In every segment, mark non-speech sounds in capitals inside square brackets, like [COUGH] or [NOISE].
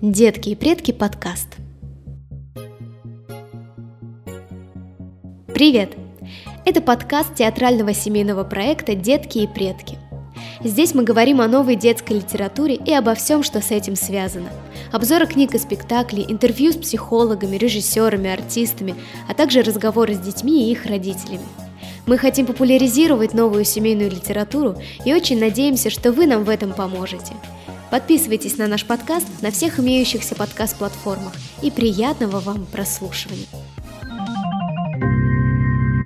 Детки и предки подкаст. Привет! Это подкаст театрального семейного проекта «Детки и предки». Здесь мы говорим о новой детской литературе и обо всем, что с этим связано. Обзоры книг и спектаклей, интервью с психологами, режиссерами, артистами, а также разговоры с детьми и их родителями. Мы хотим популяризировать новую семейную литературу и очень надеемся, что вы нам в этом поможете. Подписывайтесь на наш подкаст на всех имеющихся подкаст-платформах и приятного вам прослушивания.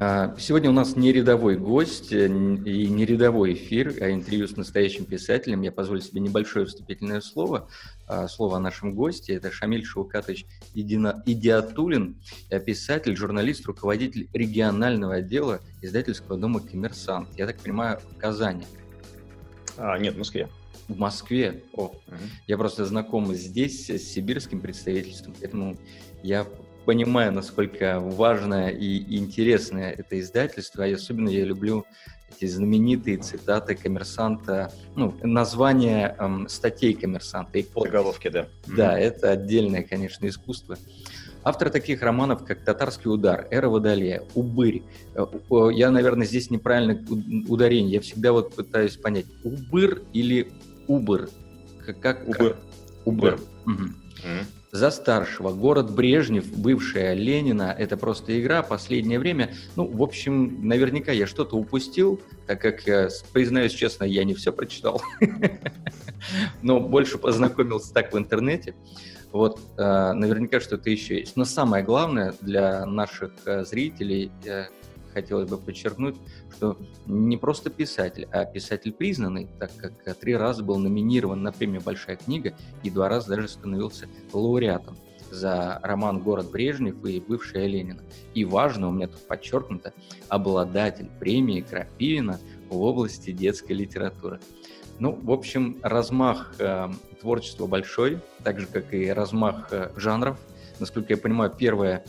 А, сегодня у нас не рядовой гость э, и не рядовой эфир, а интервью с настоящим писателем. Я позволю себе небольшое вступительное слово. А, слово о нашем госте. Это Шамиль Шаукатович Идиатулин, э, писатель, журналист, руководитель регионального отдела издательского дома «Коммерсант». Я так понимаю, в Казани. А, нет, в Москве. В Москве? О, угу. я просто знаком здесь с сибирским представительством, поэтому я понимаю, насколько важное и интересное это издательство, и особенно я люблю эти знаменитые цитаты коммерсанта, ну, название эм, статей коммерсанта и Заголовки, да. Да, mm-hmm. это отдельное, конечно, искусство. Автор таких романов, как «Татарский удар», «Эра Водолея», «Убырь». Э, я, наверное, здесь неправильно ударение. Я всегда вот пытаюсь понять, «Убыр» или «Убыр»? Как, Убыр. Убыр. Угу. Mm-hmm за старшего. Город Брежнев, бывшая Ленина, это просто игра. Последнее время, ну, в общем, наверняка я что-то упустил, так как, я, признаюсь честно, я не все прочитал, [LAUGHS] но больше познакомился так в интернете. Вот, э, наверняка что-то еще есть. Но самое главное для наших э, зрителей, хотелось бы подчеркнуть, что не просто писатель, а писатель признанный, так как три раза был номинирован на премию «Большая книга» и два раза даже становился лауреатом за роман «Город Брежнев» и «Бывшая Ленина». И важно, у меня тут подчеркнуто, обладатель премии Крапивина в области детской литературы. Ну, в общем, размах э, творчества большой, так же, как и размах э, жанров. Насколько я понимаю, первое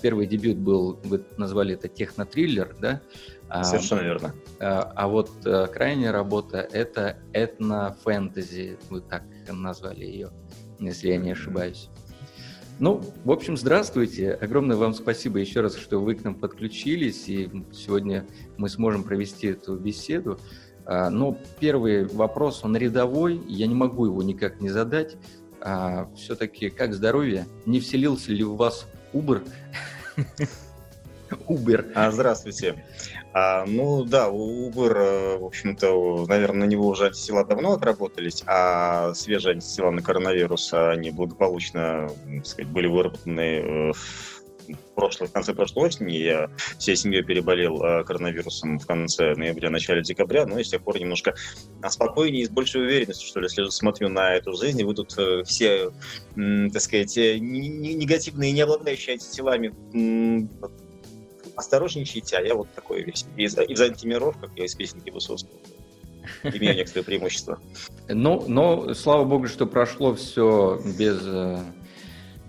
Первый дебют был, вы назвали это технотриллер, да? А, Совершенно верно. А, а вот а, крайняя работа — это этно-фэнтези, вы так назвали ее, если я не ошибаюсь. Ну, в общем, здравствуйте. Огромное вам спасибо еще раз, что вы к нам подключились, и сегодня мы сможем провести эту беседу. А, но первый вопрос, он рядовой, я не могу его никак не задать. А, все-таки как здоровье? Не вселился ли в вас Uber. [LAUGHS] Uber. А, здравствуйте. А, ну да, Uber, э, в общем-то, наверное, на него уже антитела давно отработались, а свежие антитела на коронавирус, они благополучно, так сказать, были выработаны в э, прошлой, в конце прошлой осени я всей семьей переболел э, коронавирусом в конце ноября, начале декабря, но и с тех пор немножко спокойнее и с большей уверенностью, что ли, если смотрю на эту жизнь, вы тут э, все, так сказать, э, негативные, не обладающие антителами, осторожничайте, а я вот такой весь. Из, из антимиров, как я из песенки Высоцкого имею [LAUGHS] некоторые преимущества. Ну, но слава богу, что прошло все без, э,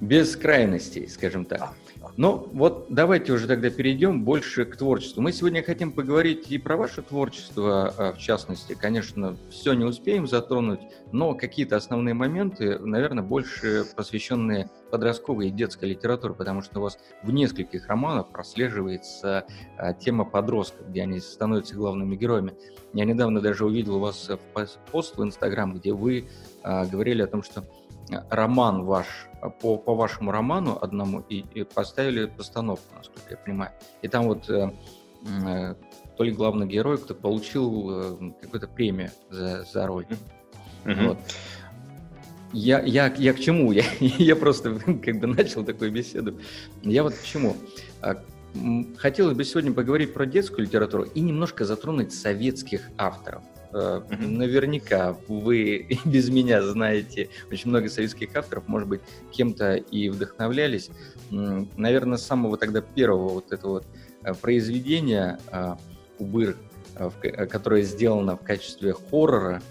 без крайностей, скажем так. Ну, вот давайте уже тогда перейдем больше к творчеству. Мы сегодня хотим поговорить и про ваше творчество, а, в частности. Конечно, все не успеем затронуть, но какие-то основные моменты, наверное, больше посвященные подростковой и детской литературе, потому что у вас в нескольких романах прослеживается а, тема подростков, где они становятся главными героями. Я недавно даже увидел у вас пост в Инстаграм, где вы а, говорили о том, что роман ваш, по, по вашему роману одному, и, и поставили постановку, насколько я понимаю. И там вот э, э, то ли главный герой, кто получил э, какую-то премию за, за роль. Mm-hmm. Вот. Я, я, я к чему? [LAUGHS] Я, я просто [LAUGHS] как бы начал такую беседу. Я вот к чему? А, хотелось бы сегодня поговорить про детскую литературу и немножко затронуть советских авторов. Mm-hmm. Наверняка вы [LAUGHS] без меня знаете очень много советских авторов, может быть, кем-то и вдохновлялись. Наверное, самого тогда первого вот этого вот э, произведения э, «Убыр», которое сделано в качестве хоррора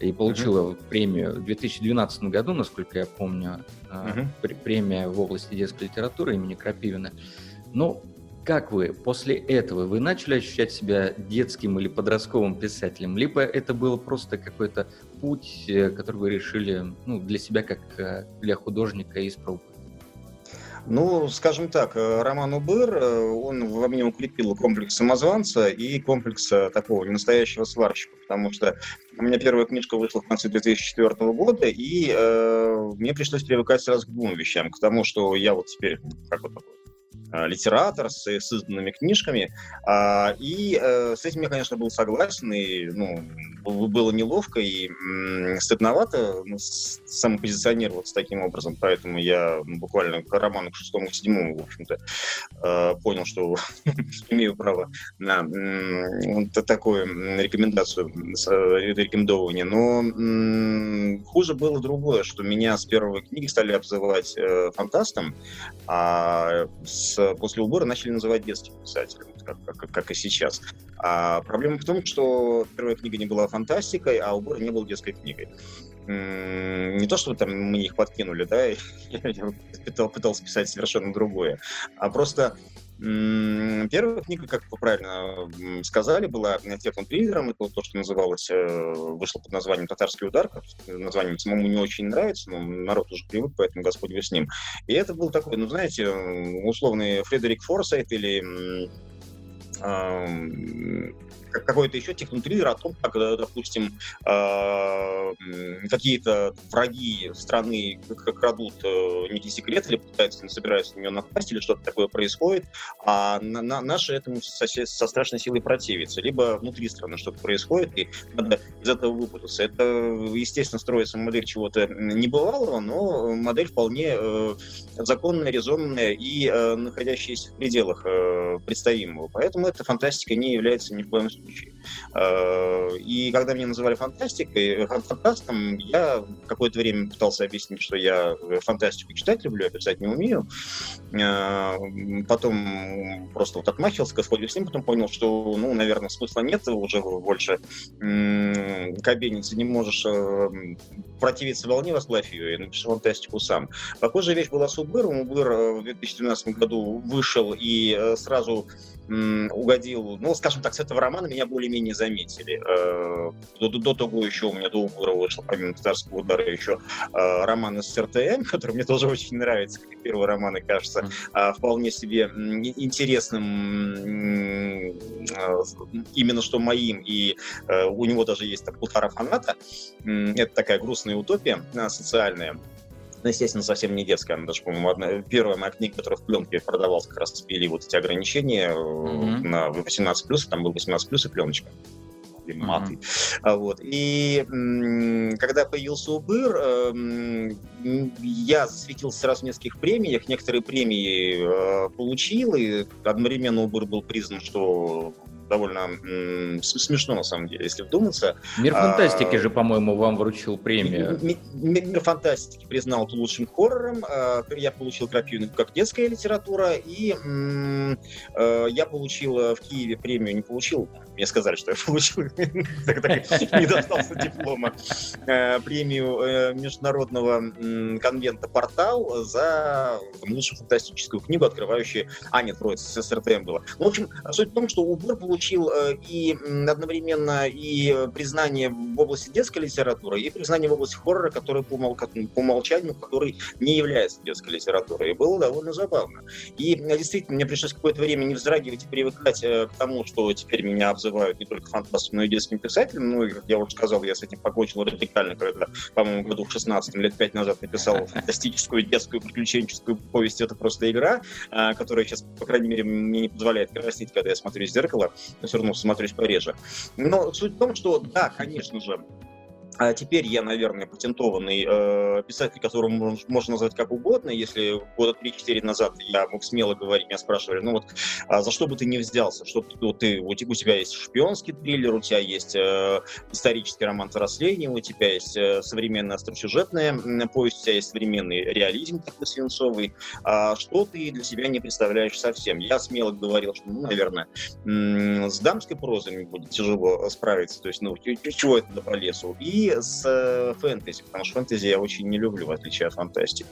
и получило mm-hmm. премию в 2012 году, насколько я помню, mm-hmm. премия в области детской литературы имени Крапивина. Ну, как вы после этого, вы начали ощущать себя детским или подростковым писателем, либо это был просто какой-то путь, э, который вы решили ну, для себя, как э, для художника, испробовать? Ну, скажем так, э, роман Убыр, он во мне укрепил комплекс самозванца и комплекс такого настоящего сварщика, потому что у меня первая книжка вышла в конце 2004 года, и э, мне пришлось привыкать сразу к двум вещам. К тому, что я вот теперь, как вот такой литератор с, с изданными книжками. А, и э, с этим я, конечно, был согласен, и ну, было неловко и стыдновато ну, самопозиционироваться таким образом, поэтому я буквально к роману к шестому, к седьмому, в общем-то, э, понял, что [LAUGHS] имею право на такую рекомендацию, рекомендование. Но хуже было другое, что меня с первой книги стали обзывать фантастом, а с после убора начали называть детским писателем, как, как, как и сейчас. А проблема в том, что первая книга не была фантастикой, а убор не был детской книгой. Не то, чтобы там мы их подкинули, да, [LAUGHS] я пытал, пытался писать совершенно другое, а просто Первая книга, как вы правильно сказали, была техным триллером. Это то, что называлось, э, вышло под названием «Татарский удар». Название самому не очень нравится, но народ уже привык, поэтому Господь вы с ним. И это был такой, ну, знаете, условный Фредерик Форсайт или какой-то еще технотриллер о том, как, э, допустим, а, какие-то враги страны крадут э, некий секрет или пытаются, собираются на него напасть или что-то такое происходит, а на, на, наши этому со, со страшной силой противятся. Либо внутри страны что-то происходит, и надо из этого выпутаться. Это, естественно, строится модель чего-то небывалого, но модель вполне э, законная, резонная и э, находящаяся в пределах э, представимого. Поэтому эта фантастика не является ни в коем случае. Э, и когда меня называли фантастикой, э, фантастом, я какое-то время пытался объяснить, что я фантастику читать люблю, а писать не умею. Э, потом просто вот отмахивался, господи, с ним, потом понял, что, ну, наверное, смысла нет уже больше кабениться не можешь противиться волне, возглавь ее, и напишу фантастику сам. Похожая вещь была с Убыром. Убыр в 2012 году вышел и сразу угодил, ну, скажем так, с этого романа меня более-менее заметили. Э, до, до, до того еще у меня до Угора вышел, помимо «Татарского удара», еще э, роман из РТМ, [LAUGHS] который мне тоже очень нравится, как и первый роман, и кажется mm. вполне себе интересным именно что моим, и у него даже есть там полтора фаната. Это такая грустная утопия социальная ну, естественно, совсем не детская, она даже, по-моему, одна, первая моя книга, которая в пленке продавалась, как раз ввели вот эти ограничения mm-hmm. на 18+, там был 18+, и пленочка маты. Mm-hmm. Вот. И когда появился Убыр, эм, я засветился сразу в нескольких премиях, некоторые премии э, получил, и одновременно Убыр был признан, что довольно м- смешно, на самом деле, если вдуматься. Мир а, фантастики а, же, по-моему, вам вручил премию. Мир, мир фантастики признал лучшим хоррором. А, я получил крапивину как детская литература, и м- а, я получил э, в Киеве премию, не получил, мне сказали, что я получил, [LAUGHS] не достался диплома, э, премию э, международного конвента «Портал» за лучшую фантастическую книгу, открывающую... А, нет, вроде с СРТМ было. Ну, в общем, суть в том, что убор получил э, и одновременно и признание в области детской литературы, и признание в области хоррора, который по, умолчанию, который не является детской литературой. И было довольно забавно. И действительно, мне пришлось какое-то время не вздрагивать и привыкать к тому, что теперь меня обзывают не только фантастом, но и детским писателем. Ну, и, как я уже сказал, я с этим покончил радикально, когда, по-моему, году в 16 лет пять назад написал [LAUGHS] фантастическую детскую приключенческую повесть «Это просто игра», которая сейчас, по крайней мере, мне не позволяет краснеть, когда я смотрю в зеркало, но все равно смотрюсь пореже. Но суть в том, что, да, конечно же, а теперь я, наверное, патентованный э, писатель, которого можно назвать как угодно. Если года 3-4 назад я мог смело говорить, меня спрашивали, ну вот, а за что бы ты не взялся? Что ты, вот, ты, у тебя есть шпионский триллер, у тебя есть э, исторический роман взросления, у тебя есть э, современная остросюжетная повесть, у тебя есть современный реализм такой свинцовый. А что ты для себя не представляешь совсем? Я смело говорил, что, ну, наверное, с дамской прозой мне будет тяжело справиться, то есть, ну, чего это по лесу? И с фэнтези, потому что фэнтези я очень не люблю, в отличие от фантастики.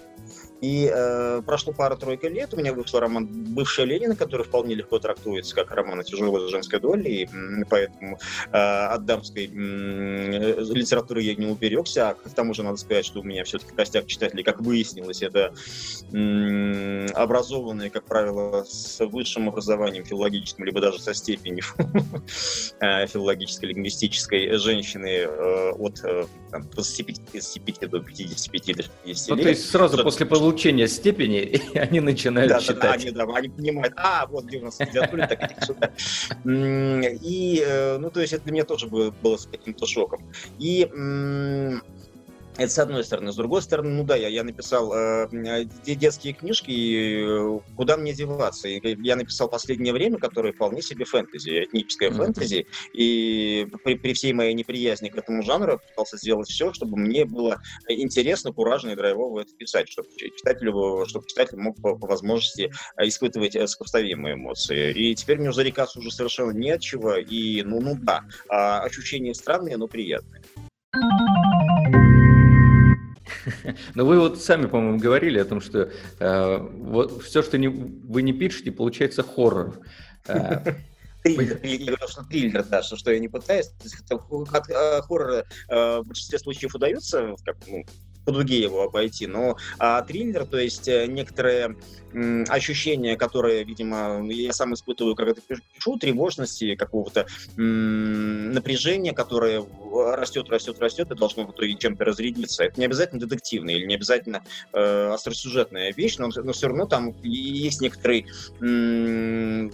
И э, прошло пара-тройка лет, у меня вышел роман «Бывшая Ленина», который вполне легко трактуется как роман о тяжелой женской доле, и поэтому э, от дамской э, литературы я не уберегся. А к тому же надо сказать, что у меня все-таки костяк читателей, как выяснилось, это э, образованные, как правило, с высшим образованием филологическим, либо даже со степенью [LAUGHS] э, филологической, лингвистической женщины э, от э, 25, 25 до 55 до 60 ну, лет. То есть сразу после получения получения степени, [LAUGHS] они начинают да, читать. Да, они, да, они понимают, а, вот где у нас литература, так иди сюда. И, э, ну, то есть это для меня тоже было, было с каким-то шоком. И это с одной стороны. С другой стороны, ну да, я, я написал э, детские книжки, и э, куда мне деваться? И я написал «Последнее время», которое вполне себе фэнтези, этническое mm-hmm. фэнтези, и при, при всей моей неприязни к этому жанру пытался сделать все, чтобы мне было интересно, куражно и драйвово это писать, чтобы читателю, чтобы читатель мог по, по возможности испытывать э, сопоставимые эмоции. И теперь мне зарекаться уже совершенно не от чего, и ну, ну да, а, ощущения странные, но приятные. [LAUGHS] Но вы вот сами, по-моему, говорили о том, что э, вот все, что не, вы не пишете, получается хоррор. Э, [LAUGHS] триллер, я что триллер, да, что, что я не пытаюсь. От, э, хоррора э, в большинстве случаев удается, как, ну, по его обойти. Но а, триллер, то есть э, некоторые м, ощущения, которые, видимо, я сам испытываю, когда это пишу, тревожности, какого-то напряжения, которое растет, растет, растет, и должно в итоге чем-то разрядиться. Это не обязательно детективная или не обязательно э, остросюжетная вещь, но, но все равно там есть некоторый м,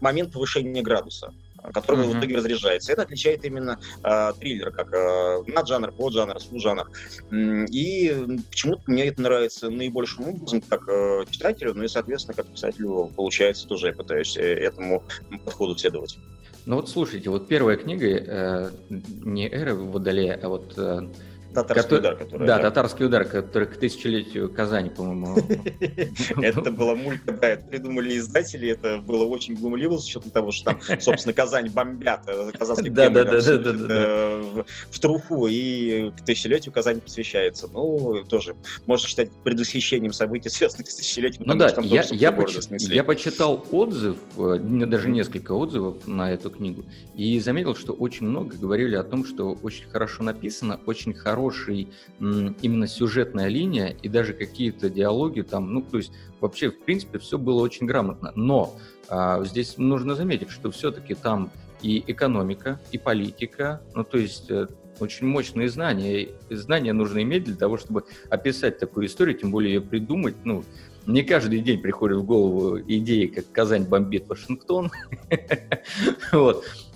момент повышения градуса который mm-hmm. в итоге разряжается. Это отличает именно э, триллер, как э, наджанр, поджанр, субжанр. И почему-то мне это нравится наибольшим образом, как э, читателю, ну и, соответственно, как писателю получается тоже, я пытаюсь э, этому подходу следовать. Ну вот слушайте, вот первая книга э, не «Эра Водолея», а вот э, Татарский удар, который... Да, татарский удар, который к тысячелетию Казани, по-моему. [LAUGHS] Это была мулька, да, это придумали издатели, это было очень глумливо с учетом того, что там, собственно, Казань бомбят, э, казахский да, да, да, да, да, в труху, и к тысячелетию Казань посвящается. Ну, тоже можно считать предвосхищением событий, [LAUGHS] связанных с тысячелетием. Ну да, я, я, я почитал отзыв, э, даже несколько отзывов на эту книгу, и заметил, что очень много говорили о том, что очень хорошо написано, очень хорошо хороший именно сюжетная линия и даже какие-то диалоги там, ну, то есть вообще, в принципе, все было очень грамотно. Но а, здесь нужно заметить, что все-таки там и экономика, и политика, ну, то есть э, очень мощные знания. Знания нужно иметь для того, чтобы описать такую историю, тем более ее придумать, ну, не каждый день приходит в голову идеи, как Казань бомбит Вашингтон. [LAUGHS]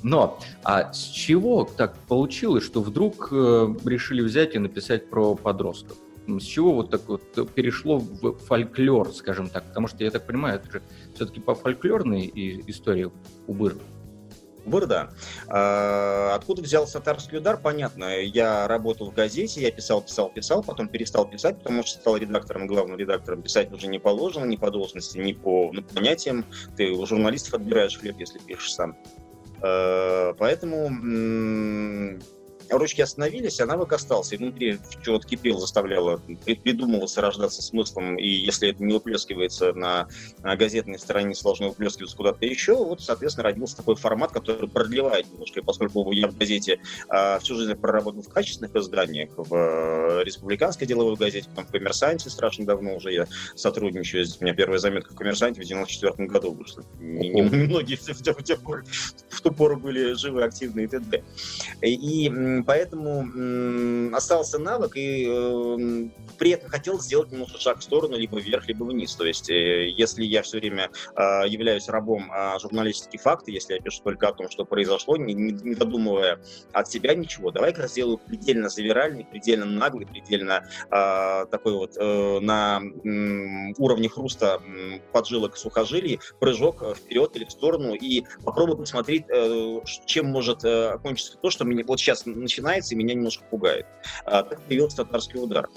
Но а с чего так получилось, что вдруг э, решили взять и написать про подростков? С чего вот так вот перешло в фольклор, скажем так? Потому что, я так понимаю, это же все-таки по фольклорной истории Убыр. Бурда. А, откуда взялся татарский удар, понятно. Я работал в газете, я писал, писал, писал, потом перестал писать, потому что стал редактором, главным редактором. Писать уже не положено, ни по должности, ни по ну, понятиям. Ты у журналистов отбираешь хлеб, если пишешь сам. А, поэтому ручки остановились, а навык остался. И внутри чего-то кипел, заставляло, придумывался рождаться смыслом, и если это не выплескивается на газетной странице, должно выплескиваться куда-то еще, вот, соответственно, родился такой формат, который продлевает немножко, поскольку я в газете а, всю жизнь проработал в качественных изданиях, в а, республиканской деловой газете, потом в «Коммерсанте» страшно давно уже я сотрудничаю. У меня первая заметка в «Коммерсанте» в 94 году вышла. Многие [LAUGHS] в, в, в, в ту пору были живы, активны и т.д. И поэтому остался навык, и э, при этом хотел сделать немножко шаг в сторону, либо вверх, либо вниз. То есть, э, если я все время а, являюсь рабом а, журналистики факты, если я пишу только о том, что произошло, не, не додумывая от себя ничего, давай-ка сделаю предельно завиральный, предельно наглый, предельно а, такой вот э, на уровне хруста поджилок сухожилий прыжок вперед или в сторону и попробую посмотреть, чем может окончиться то, что меня вот сейчас начинается и меня немножко пугает. А, так появился татарский удар.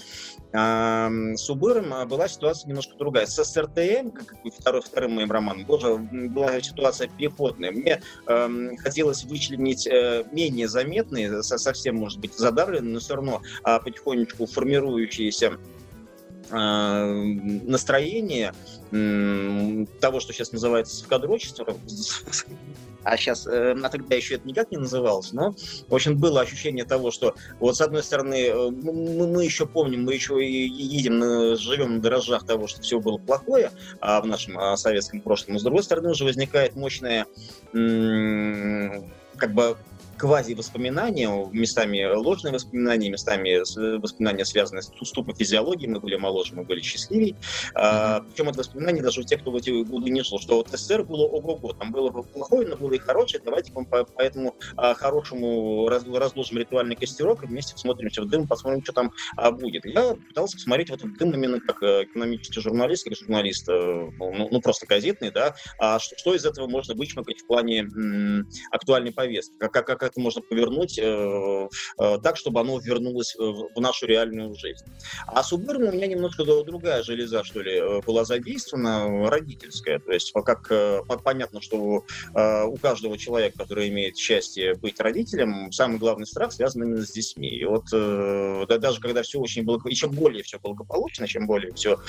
С Убыром а, была ситуация немножко другая. С СРТМ, как второй, вторым моим романом, тоже была ситуация переходная. Мне э, хотелось вычленить э, менее заметные, совсем, может быть, задавленные, но все равно э, потихонечку формирующиеся настроение того, что сейчас называется кадрочество, а сейчас, э, тогда еще это никак не называлось, но, в общем, было ощущение того, что вот с одной стороны, э, мы, мы еще помним, мы еще и едем, живем на дрожжах того, что все было плохое а в нашем а, советском прошлом, но с другой стороны уже возникает мощная как бы квази-воспоминания, местами ложные воспоминания, местами воспоминания, связанные с уступом физиологии. Мы были моложе, мы были счастливее. Mm-hmm. А, причем это воспоминания даже у тех, кто в эти годы не жил, что вот СССР было ого-го. Там было плохое, но было и хорошее. Давайте по, по этому а, хорошему раз, разложим ритуальный костерок и вместе посмотримся в дым, посмотрим, что там а, будет. Я пытался посмотреть в этот дым именно как э, экономический журналист, как журналист, э, ну, ну просто газетный, да, а что, что из этого можно вычмакать в плане м, актуальной повестки, как, как, как можно повернуть э, э, так, чтобы оно вернулось в, в нашу реальную жизнь. А с Убыром у меня немножко другая железа, что ли, э, была задействована, родительская. То есть как э, понятно, что э, у каждого человека, который имеет счастье быть родителем, самый главный страх связан именно с детьми. И вот э, да, даже когда все очень благополучно, чем более все благополучно, чем более все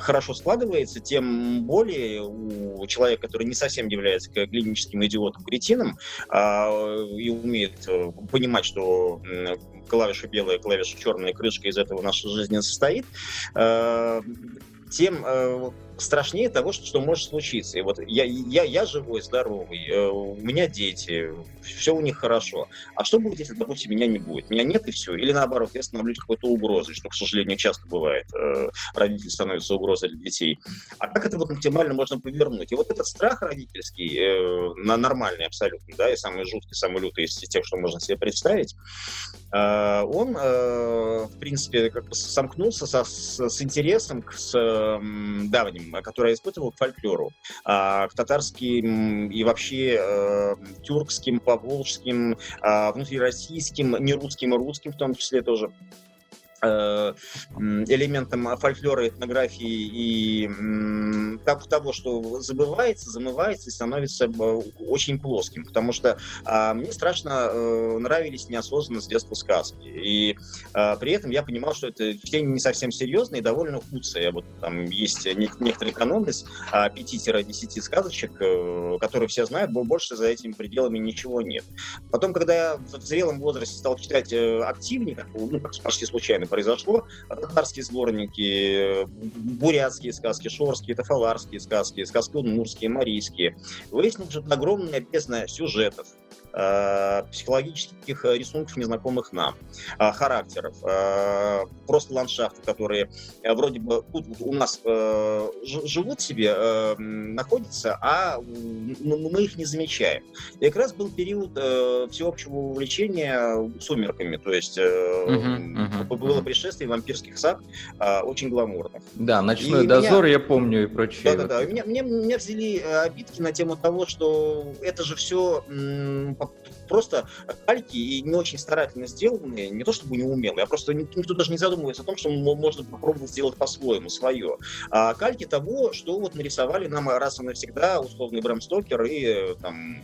хорошо складывается, тем более у человека, который не совсем является клиническим идиотом, кретином, э, и умеет э, понимать, что клавиша белая, клавиша черная, крышка из этого наша жизнь состоит, э, тем э, страшнее того, что, может случиться. И вот я, я, я живой, здоровый, э, у меня дети, все у них хорошо. А что будет, если, допустим, меня не будет? Меня нет и все. Или наоборот, я становлюсь какой-то угрозой, что, к сожалению, часто бывает. Э, родители становятся угрозой для детей. А как это вот максимально можно повернуть? И вот этот страх родительский, э, на нормальный абсолютно, да, и самый жуткий, самый лютый из тех, что можно себе представить, он, в принципе, как бы сомкнулся со, с, с интересом к с, давним которое я испытывал к фольклору, а, к татарским и вообще э, тюркским, поволжским, э, внутрироссийским, нерусским и русским в том числе тоже элементом фольклора, этнографии и как того, что забывается, замывается и становится э, очень плоским. Потому что а, мне страшно э, нравились неосознанно с детства сказки. И а, при этом я понимал, что это чтение не совсем серьезное и довольно худшее. Вот там есть некоторые каноны из 5-10 сказочек, которые все знают, но больше за этими пределами ничего нет. Потом, когда я в зрелом возрасте стал читать активнее, ну, почти случайно произошло. Татарские сборники, бурятские сказки, шорские, тафаларские сказки, сказки удмурские, марийские. Выяснилось, что это огромная бездна сюжетов, психологических рисунков, незнакомых нам, э, характеров, э, просто ландшафты, которые вроде бы тут у нас живут себе, находятся, а мы их не замечаем. И как раз был период всеобщего увлечения сумерками, то есть uh-huh, uh-huh, было пришествие вампирских саг, очень гламурных. Да, «Ночной и дозор» меня... я помню и прочее. Да-да-да, меня, меня, меня взяли обидки на тему того, что это же все просто кальки и не очень старательно сделанные, не то чтобы неумелые, а просто никто даже не задумывается о том, что можно попробовать сделать по-своему, свое. А кальки того, что вот нарисовали нам раз и навсегда условный Брэм Стокер и э, там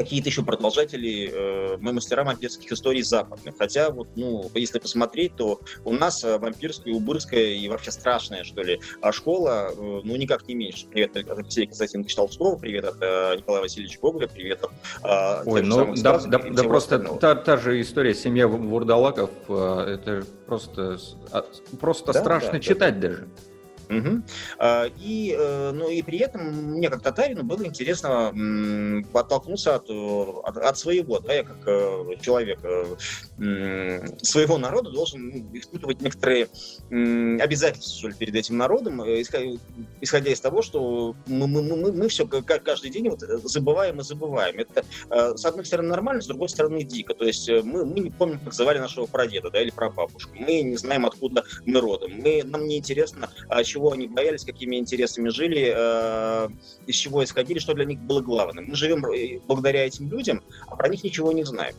какие-то еще продолжатели, э, мастера вампирских историй западных. Хотя, вот, ну, если посмотреть, то у нас э, вампирская, убырская и вообще страшная, что ли, а школа, э, ну, никак не меньше. Привет от Алексея Константиновича Толстого, привет от э, Николая Васильевича Гоголя, привет от... Э, Ой, ну, да, да, да просто та, та же история «Семья вурдалаков», э, это просто, а, просто да, страшно да, читать да. даже. Угу. И, э, ну, и при этом мне как татарину было интересно оттолкнуться от, от, от своего, да, я как э, человек э, своего народа должен ну, испытывать некоторые обязательства что ли, перед этим народом, исходя из того, что мы, мы, мы, мы все каждый день вот забываем и забываем. Это, с одной стороны, нормально, с другой стороны, дико. То есть мы, мы не помним, как звали нашего прадеда да, или прабабушку. Мы не знаем, откуда мы родом. Мы, нам не интересно, чего чего они боялись, какими интересами жили, э, из чего исходили, что для них было главным. Мы живем э, благодаря этим людям, а про них ничего не знаем.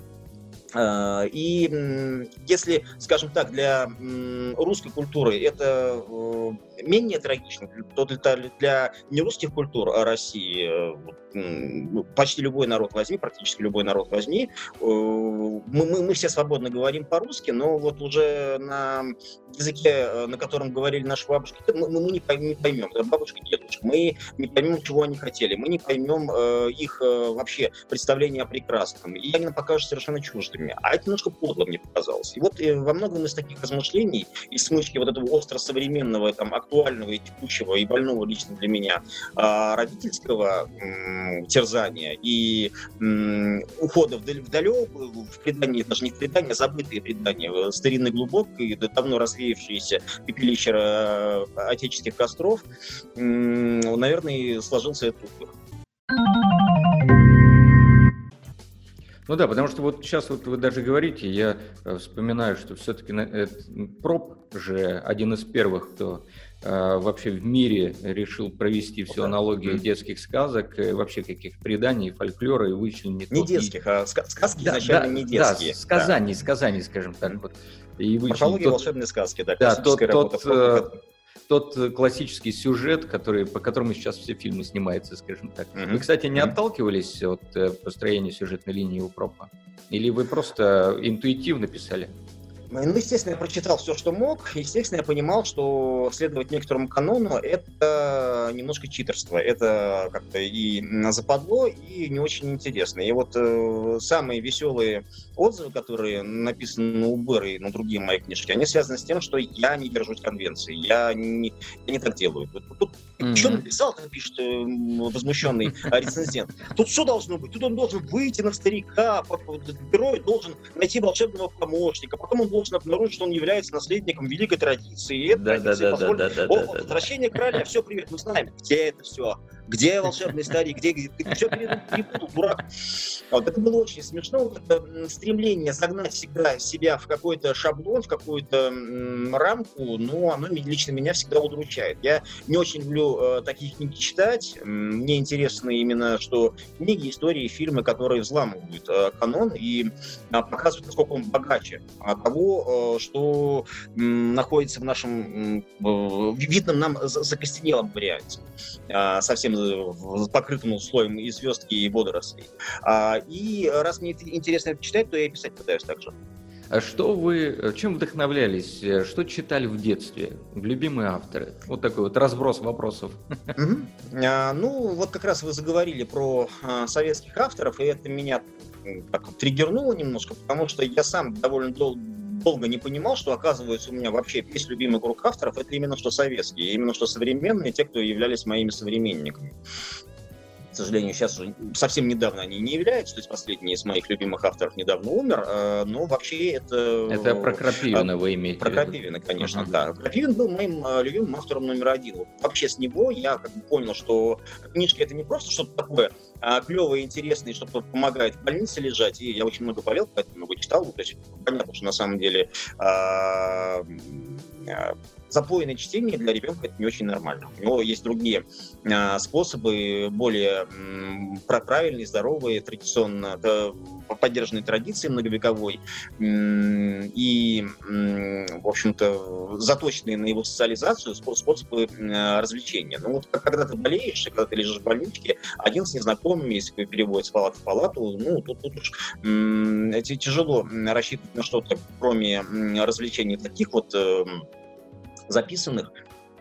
Э, и если, скажем так, для русской культуры это э, менее трагично, то для, для нерусских культур России, ну, почти любой народ возьми, практически любой народ возьми, э, мы, мы, мы все свободно говорим по-русски, но вот уже на языке, на котором говорили наши бабушки, мы, мы не, поймем, бабушка, дедушка, мы не поймем, чего они хотели, мы не поймем их вообще представление о прекрасном, и они нам покажут совершенно чуждыми. А это немножко подло мне показалось. И вот во многом из таких размышлений и смычки вот этого остро-современного, там, актуального и текущего, и больного лично для меня а, родительского терзания и ухода вдалек, в предание, даже не в предание, а забытые предания, старинной глубокой, давно развеявшиеся пепелища э, отеческих костров, наверное, сложился этот успех. Ну да, потому что вот сейчас вот вы даже говорите, я э, вспоминаю, что все-таки проб же один из первых, кто э, вообще в мире решил провести всю аналогию детских сказок, и вообще каких преданий, фольклора и вычленить... Не детских, а сказки да, изначально да, не детские. Да, сказаний, да. сказаний, скажем так. Вот. И вычленить... тот... волшебные сказки, да, да тот, тот, э, тот классический сюжет, который, по которому сейчас все фильмы снимаются, скажем так. Mm-hmm. Вы, кстати, не mm-hmm. отталкивались от э, построения сюжетной линии у Пропа? Или вы просто интуитивно писали? Ну, естественно, я прочитал все, что мог. Естественно, я понимал, что следовать некоторому канону — это немножко читерство. Это как-то и западло, и не очень интересно. И вот э, самые веселые отзывы, которые написаны на Убер и на другие мои книжки, они связаны с тем, что я не держусь конвенции. Я не, я не так делаю. Тут mm-hmm. что написал, как пишет э, возмущенный рецензент. Тут все должно быть. Тут он должен выйти на старика, герой должен найти волшебного помощника, потом он должен должен обнаружить, что он является наследником великой традиции. И это да, да, да, да, да, да, О, да, возвращение да. короля, все, привет, мы знаем, где это все, где волшебный старик, где, все перепутал, дурак. Вот это было очень смешно, вот это стремление загнать всегда себя в какой-то шаблон, в какую-то рамку, но оно лично меня всегда удручает. Я не очень люблю э, такие книги читать, мне интересно именно, что книги, истории, фильмы, которые взламывают э, канон и э, показывают, насколько он богаче того, Э, что находится в нашем видном нам закостенелом варианте, а, совсем э, покрытому слоем и звездки, и водорослей. А, и раз мне интересно это читать, то я и писать пытаюсь также. А что вы, чем вдохновлялись, что читали в детстве, любимые авторы? Вот такой вот разброс вопросов. А, ну, вот как раз вы заговорили про советских авторов, и это меня так, триггернуло немножко, потому что я сам довольно долго долго не понимал, что, оказывается, у меня вообще весь любимый круг авторов это именно что советские, именно что современные, те, кто являлись моими современниками к сожалению, сейчас уже совсем недавно они не являются, то есть последний из моих любимых авторов недавно умер, э, но вообще это... Это про Крапивина вы имеете Про Крапивина, конечно, uh-huh. да. Крапивин был моим э, любимым автором номер один. Вот вообще с него я как бы понял, что книжка это не просто что-то такое а, клевое, интересное, что помогает в больнице лежать, и я очень много болел, поэтому много читал, то есть понятно, что на самом деле а, а, запойное чтение для ребенка это не очень нормально. У него есть другие э, способы, более правильные, здоровые, традиционно э, поддержанной традиции многовековой и, в общем-то, заточенные на его социализацию способы развлечения. Ну вот когда ты болеешь, когда ты лежишь в больничке, один с незнакомыми, если переводит с палаты в палату, ну тут, тут уж э, тяжело рассчитывать на что-то, кроме развлечений таких вот э, записанных.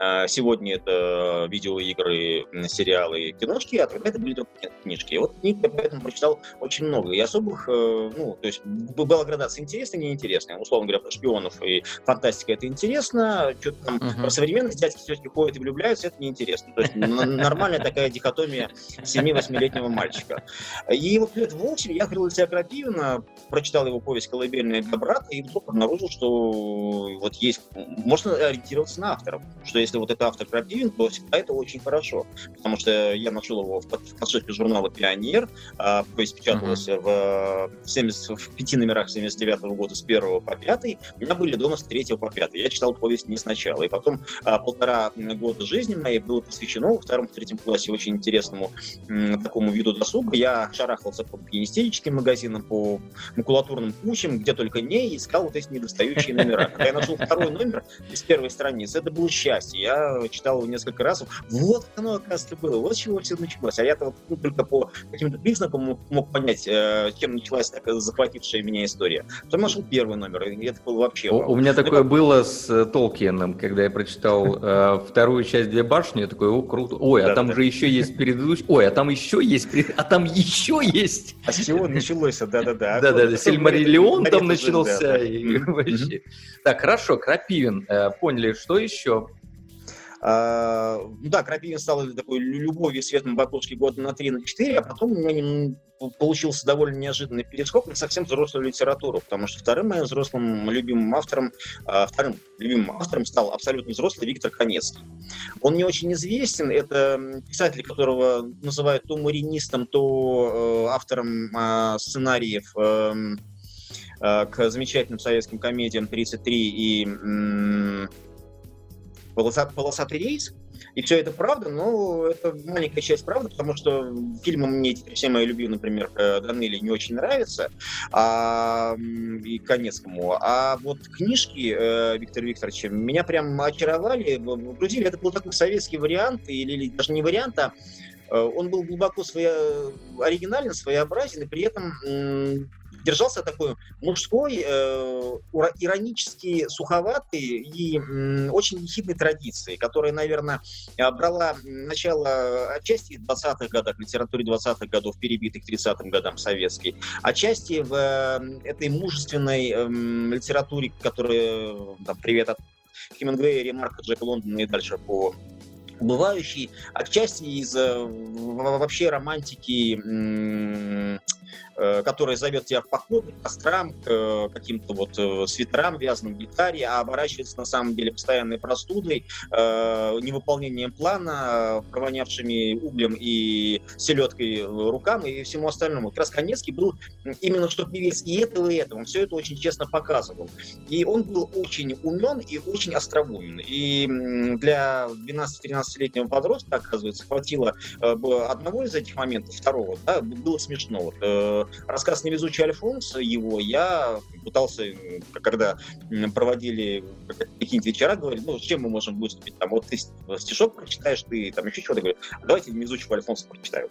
А, сегодня это видеоигры, сериалы, киношки, а тогда это были только книжки. И вот книг я поэтому прочитал очень много. И особых, э, ну, то есть была градация интересная, неинтересная. Условно говоря, про шпионов и фантастика это интересно, что-то там uh-huh. про современность дядьки тетки ходят и влюбляются, это неинтересно. То есть нормальная такая дихотомия 7-8-летнего мальчика. И вот лет в общем я открыл себя Крапивина, прочитал его повесть «Колыбельная для брата» и вдруг обнаружил, что вот есть, можно ориентироваться на авторов, что есть если вот это автор Крапивин, то всегда это очень хорошо, потому что я нашел его в подшивке журнала «Пионер», а, повесть печаталась uh-huh. в, 70, в пяти номерах 79 -го года с 1 по 5, у меня были дома с 3 по 5. Я читал повесть не сначала, и потом а, полтора года жизни моей было посвящено во втором-третьем классе очень интересному м, такому виду досуга. Я шарахался по пианистическим магазинам, по макулатурным кучам, где только не, искал вот эти недостающие номера. Когда я нашел второй номер из первой страницы, это было счастье. Я читал его несколько раз. Вот оно, оказывается, было. Вот с чего все началось. А я-то ну, только по каким-то признакам мог, мог понять, э, чем началась такая захватившая меня история. Потом нашел первый номер, и это было вообще... У, у меня такое было с э, Толкиеном, когда я прочитал э, вторую часть «Две башни», я такой, о, круто. Ой, а там да. же еще есть предыдущий... Ой, а там еще есть... А там еще есть... А с чего началось? Да-да-да. Да-да-да, Сильмариллион там начался. Так, хорошо, Крапивин. Э, поняли, что еще? А, да, Крапивин стал такой любовью светом бабушки года на 3 на 4, а потом у меня получился довольно неожиданный перескок на совсем взрослую литературу, потому что вторым моим взрослым любимым автором, а, вторым любимым автором стал абсолютно взрослый Виктор Конецкий. Он не очень известен, это писатель, которого называют то маринистом, то э, автором а, сценариев эм, э, к замечательным советским комедиям «33» и полосат, полосатый рейс. И все это правда, но это маленькая часть правды, потому что фильмы мне все мои любимые, например, Данели не очень нравятся, а, и Конецкому. А вот книжки э, Виктора Викторовича меня прям очаровали, грузили. Это был такой советский вариант, или, или даже не вариант, а э, он был глубоко своя... оригинальный, своеобразен, и при этом держался такой мужской, э, иронически суховатый и э, очень ехидной традиции, которая, наверное, брала начало отчасти в 20-х годах, в литературе 20-х годов, перебитых к 30-м годам советской, отчасти в э, этой мужественной э, литературе, которая, там, привет от Хемингуэя, Ремарка, Джека Лондона и дальше по бывающий, отчасти из э, вообще романтики Э, которая зовет тебя в походы, к кострам, к э, каким-то вот э, свитерам, вязаным гитаре, а оборачивается на самом деле постоянной простудой, невыполнением плана, провонявшими углем и селедкой рукам и всему остальному. Как раз Конецкий был именно что певец и этого, и этого. Он все это очень честно показывал. И он был очень умен и очень остроумен. И для 12-13-летнего подростка, оказывается, хватило одного из этих моментов, второго, да, было смешно. Вот, рассказ «Невезучий Альфонс» его я пытался, когда проводили какие-нибудь вечера, говорили, ну, с чем мы можем выступить? Там, вот ты стишок прочитаешь, ты там еще что-то, говорю, давайте «Невезучего Альфонса» прочитаю.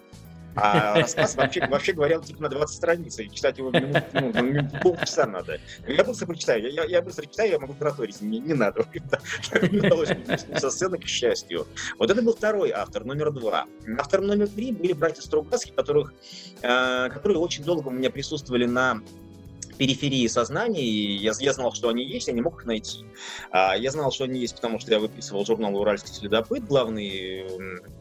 А рассказ, вообще, вообще говоря, типа на 20 страниц, и читать его минут, ну, минут, полчаса надо. Я быстро прочитаю, я, я быстро читаю, я могу тараторить, не, не надо. [LAUGHS] Со сцены, к счастью. Вот это был второй автор, номер два. Автор номер три были братья Стругацкие, которых, э, которые очень долго у меня присутствовали на периферии сознания, и я, я знал, что они есть, я не мог их найти. А, я знал, что они есть, потому что я выписывал журнал «Уральский следопыт», главный,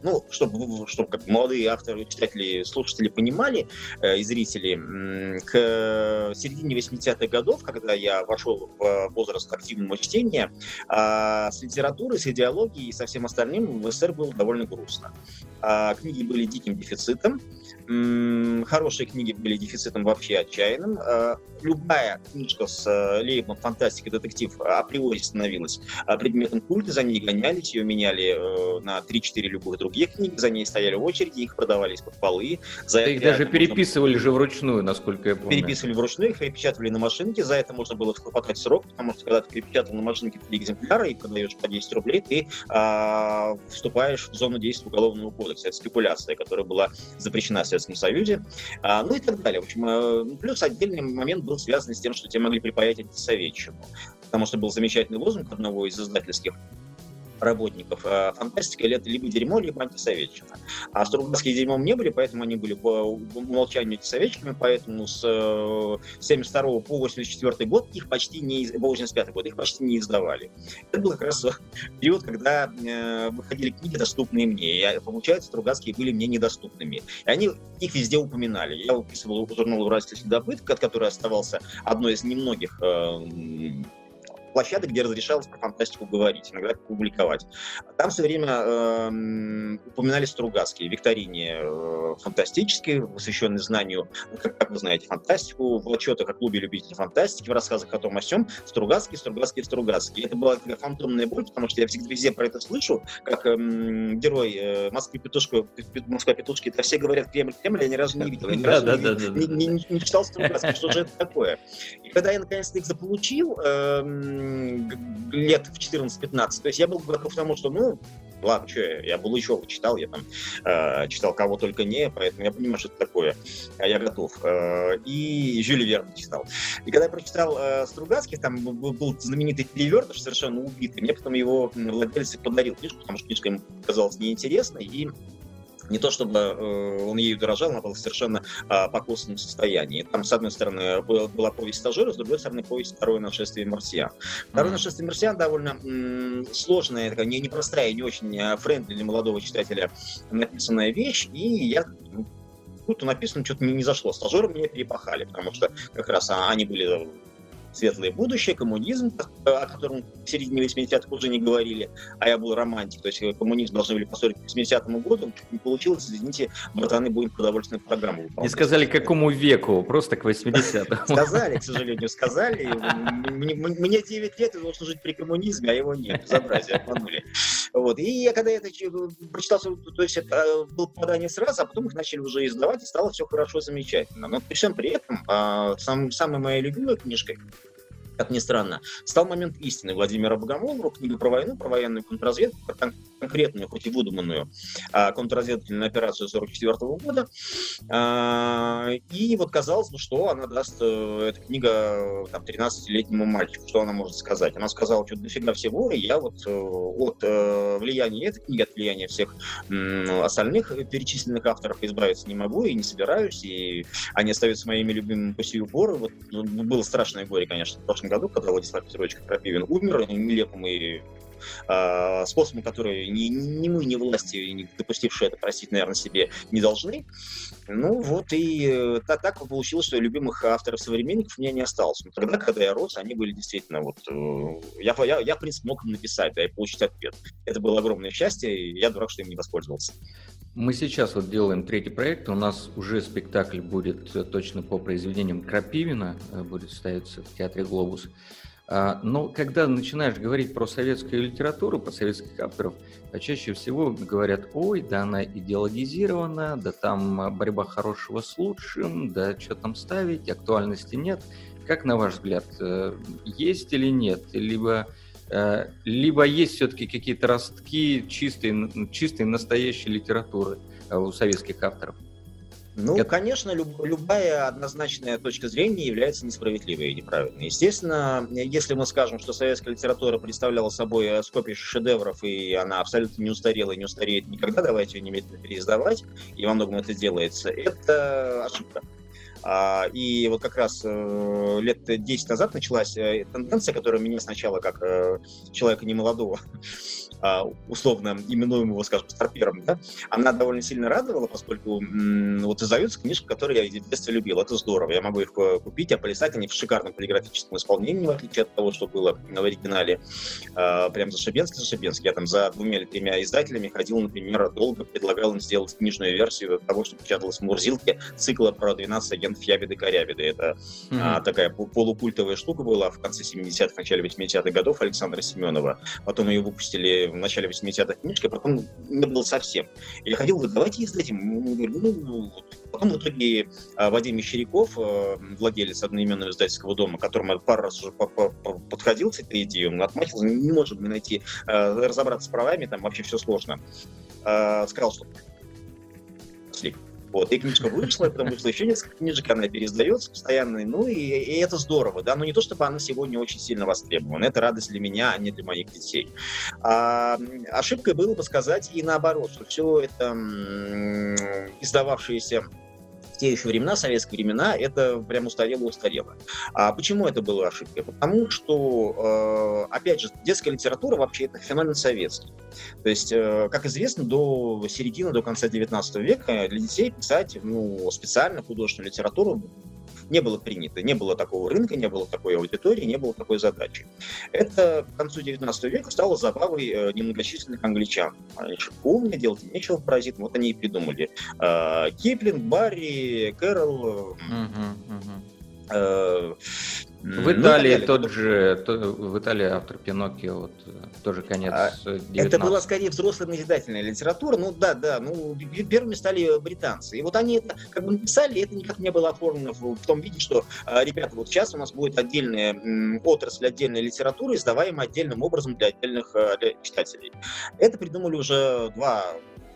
ну, чтобы, чтобы как молодые авторы, читатели, слушатели понимали, э, и зрители, к середине 80-х годов, когда я вошел в возраст активного чтения, а, с литературой, с идеологией и со всем остальным в СССР было довольно грустно. А, книги были диким дефицитом, хорошие книги были дефицитом вообще отчаянным. А, любая книжка с э, лейбом фантастика, детектив априори становилась а, предметом культа, за ней гонялись, ее меняли э, на 3-4 любых других книг, за ней стояли в очереди, их продавали из-под полы. За да их даже переписывали можно... же вручную, насколько я помню. Переписывали вручную, их перепечатывали на машинке, за это можно было хлопотать срок, потому что когда ты перепечатал на машинке три экземпляра и продаешь по 10 рублей, ты а, вступаешь в зону действия уголовного кодекса. Это спекуляция, которая была запрещена Советском Союзе, а, ну и так далее. В общем, э, плюс отдельный момент был связан с тем, что тебе могли припаять антисоветчину, потому что был замечательный лозунг одного из издательских работников. А фантастика или это либо дерьмо, либо антисоветчина. А Стругацкие дерьмом не были, поэтому они были по умолчанию антисоветчиками, поэтому с 72 э, по 84 год их почти не, по 85 год их почти не издавали. Это был как раз период, когда э, выходили книги, доступные мне. И, получается, Стругацкие были мне недоступными. И они их везде упоминали. Я выписывал журнал «Уральский следопыт», который оставался одной из немногих э, площадок, где разрешалось про фантастику говорить, иногда публиковать. Там все время э, упоминали Стругацкий, викторине э, фантастический, посвященный знанию, как, как вы знаете, фантастику, в отчетах о клубе любителей фантастики, в рассказах о том о сем, Стругацкий, Стругацкий, Стругацкий. Это была такая фантомная боль, потому что я всегда везде про это слышу, как э, герой э, Москвы Петушка, Москва Петушки, это все говорят Кремль, Кремль, я ни разу не видел, я ни разу да, не, да, не, не, не, не читал Стругацкий, что же это такое. И когда я наконец-то их заполучил, э, лет в 14-15, то есть я был готов к тому, что, ну, ладно, что я, я еще читал, я там э, читал кого только не, поэтому я понимаю, что это такое, а я готов. Э, и Жюли Верна читал. И когда я прочитал э, Стругацких, там был, был знаменитый перевертыш, совершенно убитый, мне потом его владелец подарил книжку, потому что книжка ему казалась неинтересной, и не то чтобы э, он ею дорожал, она была совершенно э, покосанном состоянии. Там, с одной стороны, была, была повесть стажера, с другой стороны, повесть «Второе нашествие марсиан». «Второе mm-hmm. нашествие марсиан» довольно м, сложная, такая, не, непростая, не очень э, friendly для молодого читателя написанная вещь, и я тут написано, что-то не, зашло. Стажеры меня перепахали, потому что как раз а, они были светлое будущее, коммунизм, о котором в середине 80-х уже не говорили, а я был романтик, то есть э, коммунизм должны были построить к 80-му году, не получилось, извините, братаны, будем продовольственную программу выполнять. Не сказали, к какому веку, просто к 80-му. [LAUGHS] Сказали, к сожалению, сказали. Мне 9 лет, я должен жить при коммунизме, а его нет, безобразие, обманули. Вот. И я когда это прочитал, то есть это э, было попадание сразу, а потом их начали уже издавать, и стало все хорошо, замечательно. Но при всем при этом, а, сам, самой моей любимой книжкой как ни странно, стал момент истины Владимира Богомолова, книга про войну, про военную контрразведку, про конкретную, хоть и выдуманную а, контрразведывательную операцию 1944 года. А, и вот казалось бы, что она даст, э, эта книга там, 13-летнему мальчику, что она может сказать. Она сказала, что дофига всего, и я вот э, от э, влияния этой книги, от влияния всех остальных перечисленных авторов избавиться не могу и не собираюсь, и они остаются моими любимыми по сию пору. Вот, ну, было страшное горе, конечно, в прошлом году, когда Владислав Петрович Крапивин умер нелепым и э, способом, который ни, ни мы, ни власти, не допустившие это простить, наверное, себе не должны. Ну вот и э, так, так получилось, что любимых авторов-современников у меня не осталось. Но тогда, когда я рос, они были действительно вот... Э, я, я, я, в принципе, мог им написать, да, и получить ответ. Это было огромное счастье, и я дурак, что им не воспользовался. Мы сейчас вот делаем третий проект, у нас уже спектакль будет э, точно по произведениям Крапивина, э, будет ставиться в Театре «Глобус». А, но когда начинаешь говорить про советскую литературу, про советских авторов, а чаще всего говорят, ой, да она идеологизирована, да там борьба хорошего с лучшим, да что там ставить, актуальности нет. Как на ваш взгляд, э, есть или нет? Либо либо есть все-таки какие-то ростки чистой, чистой настоящей литературы э, у советских авторов? Ну, Это... конечно, люб, любая однозначная точка зрения является несправедливой и неправильной. Естественно, если мы скажем, что советская литература представляла собой скопище шедевров, и она абсолютно не устарела и не устареет никогда, давайте ее немедленно переиздавать, и во многом это делается, это ошибка. А, и вот как раз э, лет 10 назад началась э, тенденция, которая меня сначала как э, человека немолодого условно именуем его, скажем, старпером, да, она довольно сильно радовала, поскольку вот издаются книжки, которые я в детстве любил. Это здорово. Я могу их купить, а полистать они в шикарном полиграфическом исполнении, в отличие от того, что было в оригинале. А, прям за Шебенский, за Шебенский. Я там за двумя или тремя издателями ходил, например, долго предлагал им сделать книжную версию того, что печаталось в Мурзилке, цикла про 12 агентов Ябеды-Корябеды. Это mm-hmm. такая полукультовая штука была в конце 70-х, начале 80-х годов Александра Семенова. Потом ее выпустили в начале 80-х книжки, а потом не было совсем. Я ходил, говорю, давайте издадим. Ну, потом в итоге а, Вадим Мещеряков, а, владелец одноименного издательского дома, которому я пару раз уже подходил с этой идеей, он отмахивался, не можем мы найти, а, разобраться с правами, там вообще все сложно. Сказал, что вот, и книжка вышла, потом вышло еще несколько книжек, она переиздается постоянно, ну и, и это здорово, да, но не то, чтобы она сегодня очень сильно востребована, это радость для меня, а не для моих детей. А, ошибкой было бы сказать и наоборот, что все это издававшееся те еще времена, советские времена, это прям устарело-устарело. А почему это было ошибкой? Потому что, э, опять же, детская литература вообще это феномен советский. То есть, э, как известно, до середины, до конца 19 века для детей писать ну, специально художественную литературу не было принято. Не было такого рынка, не было такой аудитории, не было такой задачи. Это к концу 19 века стало забавой э, немногочисленных англичан. Они умные, делать нечего паразитам, вот они и придумали. Э, Киплинг, Барри, Кэрол, в ну, Италии ну, тот же, то, в Италии автор Пиноккио, вот, тоже конец а, 19 Это была скорее взрослая назидательная литература, ну да, да, ну первыми стали британцы. И вот они это как бы написали, это никак не было оформлено в, в том виде, что, а, ребята, вот сейчас у нас будет отдельная м, отрасль отдельной литературы, издаваемая отдельным образом для отдельных а, для читателей. Это придумали уже два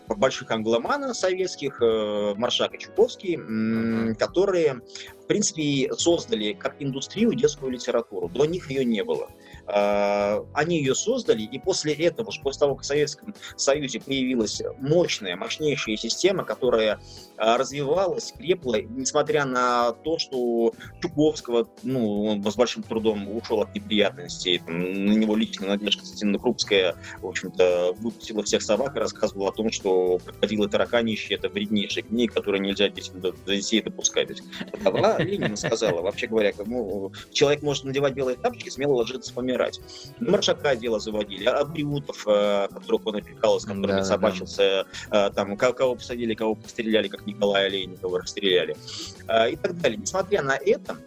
больших англомана советских, э, Маршак и Чуковский, которые, в принципе, создали как индустрию детскую литературу. До них ее не было. А, они ее создали, и после этого, после того, как в Советском Союзе появилась мощная, мощнейшая система, которая а, развивалась, крепла, несмотря на то, что Чуковского, ну, он с большим трудом ушел от неприятностей, на него лично Надежда Константиновна Крупская, в общем-то, выпустила всех собак и рассказывала о том, что крокодилы тараканище — это вреднейшая книга, которую нельзя детям, до детей допускать. Добра Ленина сказала, вообще говоря, ну, человек может надевать белые тапочки, смело ложиться помимо умирать. Маршака дело заводили, Абриутов, э, которых он опекал, с которыми да, собачился, да. Э, там, кого посадили, кого постреляли, как Николая Ленинова расстреляли, э, и так далее. Несмотря на это,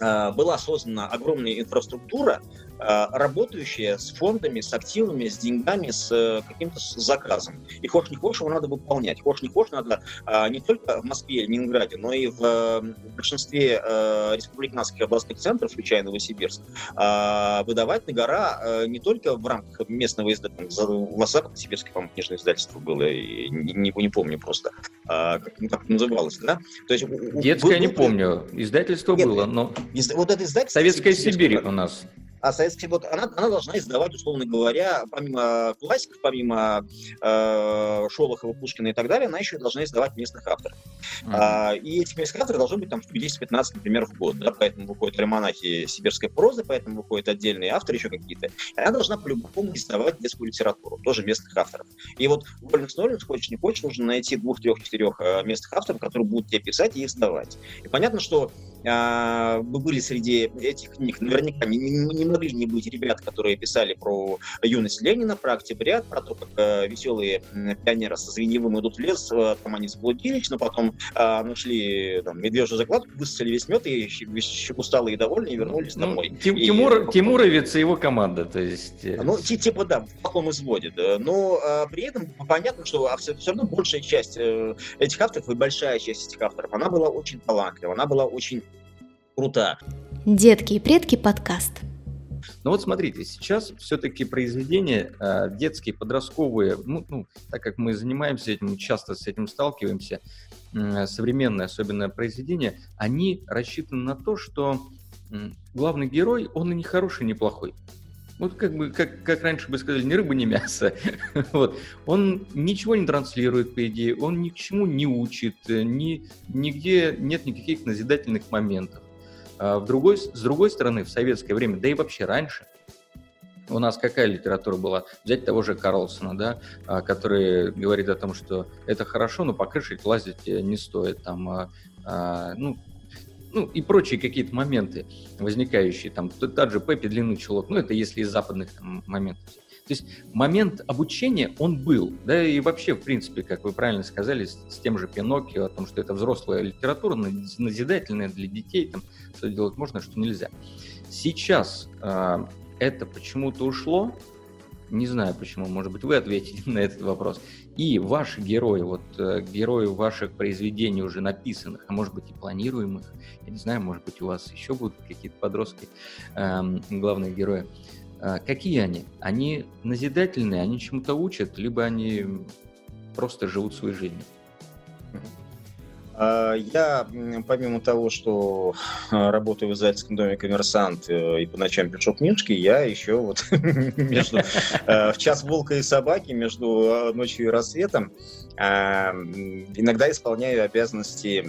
была создана огромная инфраструктура, работающие с фондами, с активами, с деньгами, с э, каким-то заказом. И хочешь не хочешь, его надо выполнять. Хочешь не хочешь, надо а, не только в Москве, Ленинграде, но и в э, большинстве э, республиканских областных центров, включая Новосибирск, а, выдавать на гора не только в рамках местного издательства, в Западно-Сибирске, по-моему, книжное издательство было, не, не, не помню просто, как, как называлось, да? То есть, Детское был, не помню, издательство Нет, было, но... Вот это издательство... Советская Сибирь у нас а советская вот она, она должна издавать, условно говоря, помимо классиков, помимо э, Шолохова, Пушкина и так далее, она еще должна издавать местных авторов. Mm-hmm. А, и этих местных авторов должно быть там 10-15, например, в год. Да? Поэтому выходят романахи сибирской прозы, поэтому выходят отдельные авторы еще какие-то. И она должна по-любому издавать детскую литературу, тоже местных авторов. И вот Вольных Снорин, хочешь не хочешь, нужно найти двух, трех, четырех э, местных авторов, которые будут тебе писать и издавать. И понятно, что э, были среди этих книг наверняка не, не, могли не быть ребят, которые писали про юность Ленина, про октября, про то, как э, веселые пионеры со Звеньевым идут в лес, э, там они заблудились, но потом э, нашли там, медвежью закладку, высосали весь мед и усталые и довольные вернулись ну, домой. Тим, и, Тимур, и, Тимуровец и его команда, то есть... Э, ну, типа, да, в плохом изводе. Да. Но а, при этом понятно, что все, все равно большая часть этих авторов и большая часть этих авторов, она была очень талантлива, она была очень крута. Детки и предки подкаст. Но вот смотрите, сейчас все-таки произведения э, детские, подростковые, ну, ну, так как мы занимаемся этим, часто с этим сталкиваемся, э, современные, особенно произведения, они рассчитаны на то, что э, главный герой, он и не хороший, и не плохой. Вот как бы, как, как раньше бы сказали, ни рыба, ни мясо. [LAUGHS] вот. Он ничего не транслирует, по идее, он ни к чему не учит, ни, нигде нет никаких назидательных моментов. А в другой, с другой стороны, в советское время, да и вообще раньше, у нас какая литература была? Взять того же Карлсона, да, а, который говорит о том, что это хорошо, но по крыше лазить не стоит. Там, а, ну, ну и прочие какие-то моменты возникающие. Там тот же Пеппи длинный чулок. Ну, это если из западных там, моментов. То есть момент обучения, он был. Да, и вообще, в принципе, как вы правильно сказали, с, с тем же Пиноккио, о том, что это взрослая литература, назидательная для детей, там, что делать можно, что нельзя. Сейчас э, это почему-то ушло, не знаю почему, может быть, вы ответите на этот вопрос. И ваши герои, вот э, герои ваших произведений уже написанных, а может быть и планируемых, я не знаю, может быть, у вас еще будут какие-то подростки, э, главные герои, какие они? Они назидательные, они чему-то учат, либо они просто живут своей жизнью? А, я, помимо того, что работаю в издательском доме «Коммерсант» э, и по ночам пишу книжки, я еще вот [LAUGHS] между э, в час волка и собаки, между э, ночью и рассветом иногда исполняю обязанности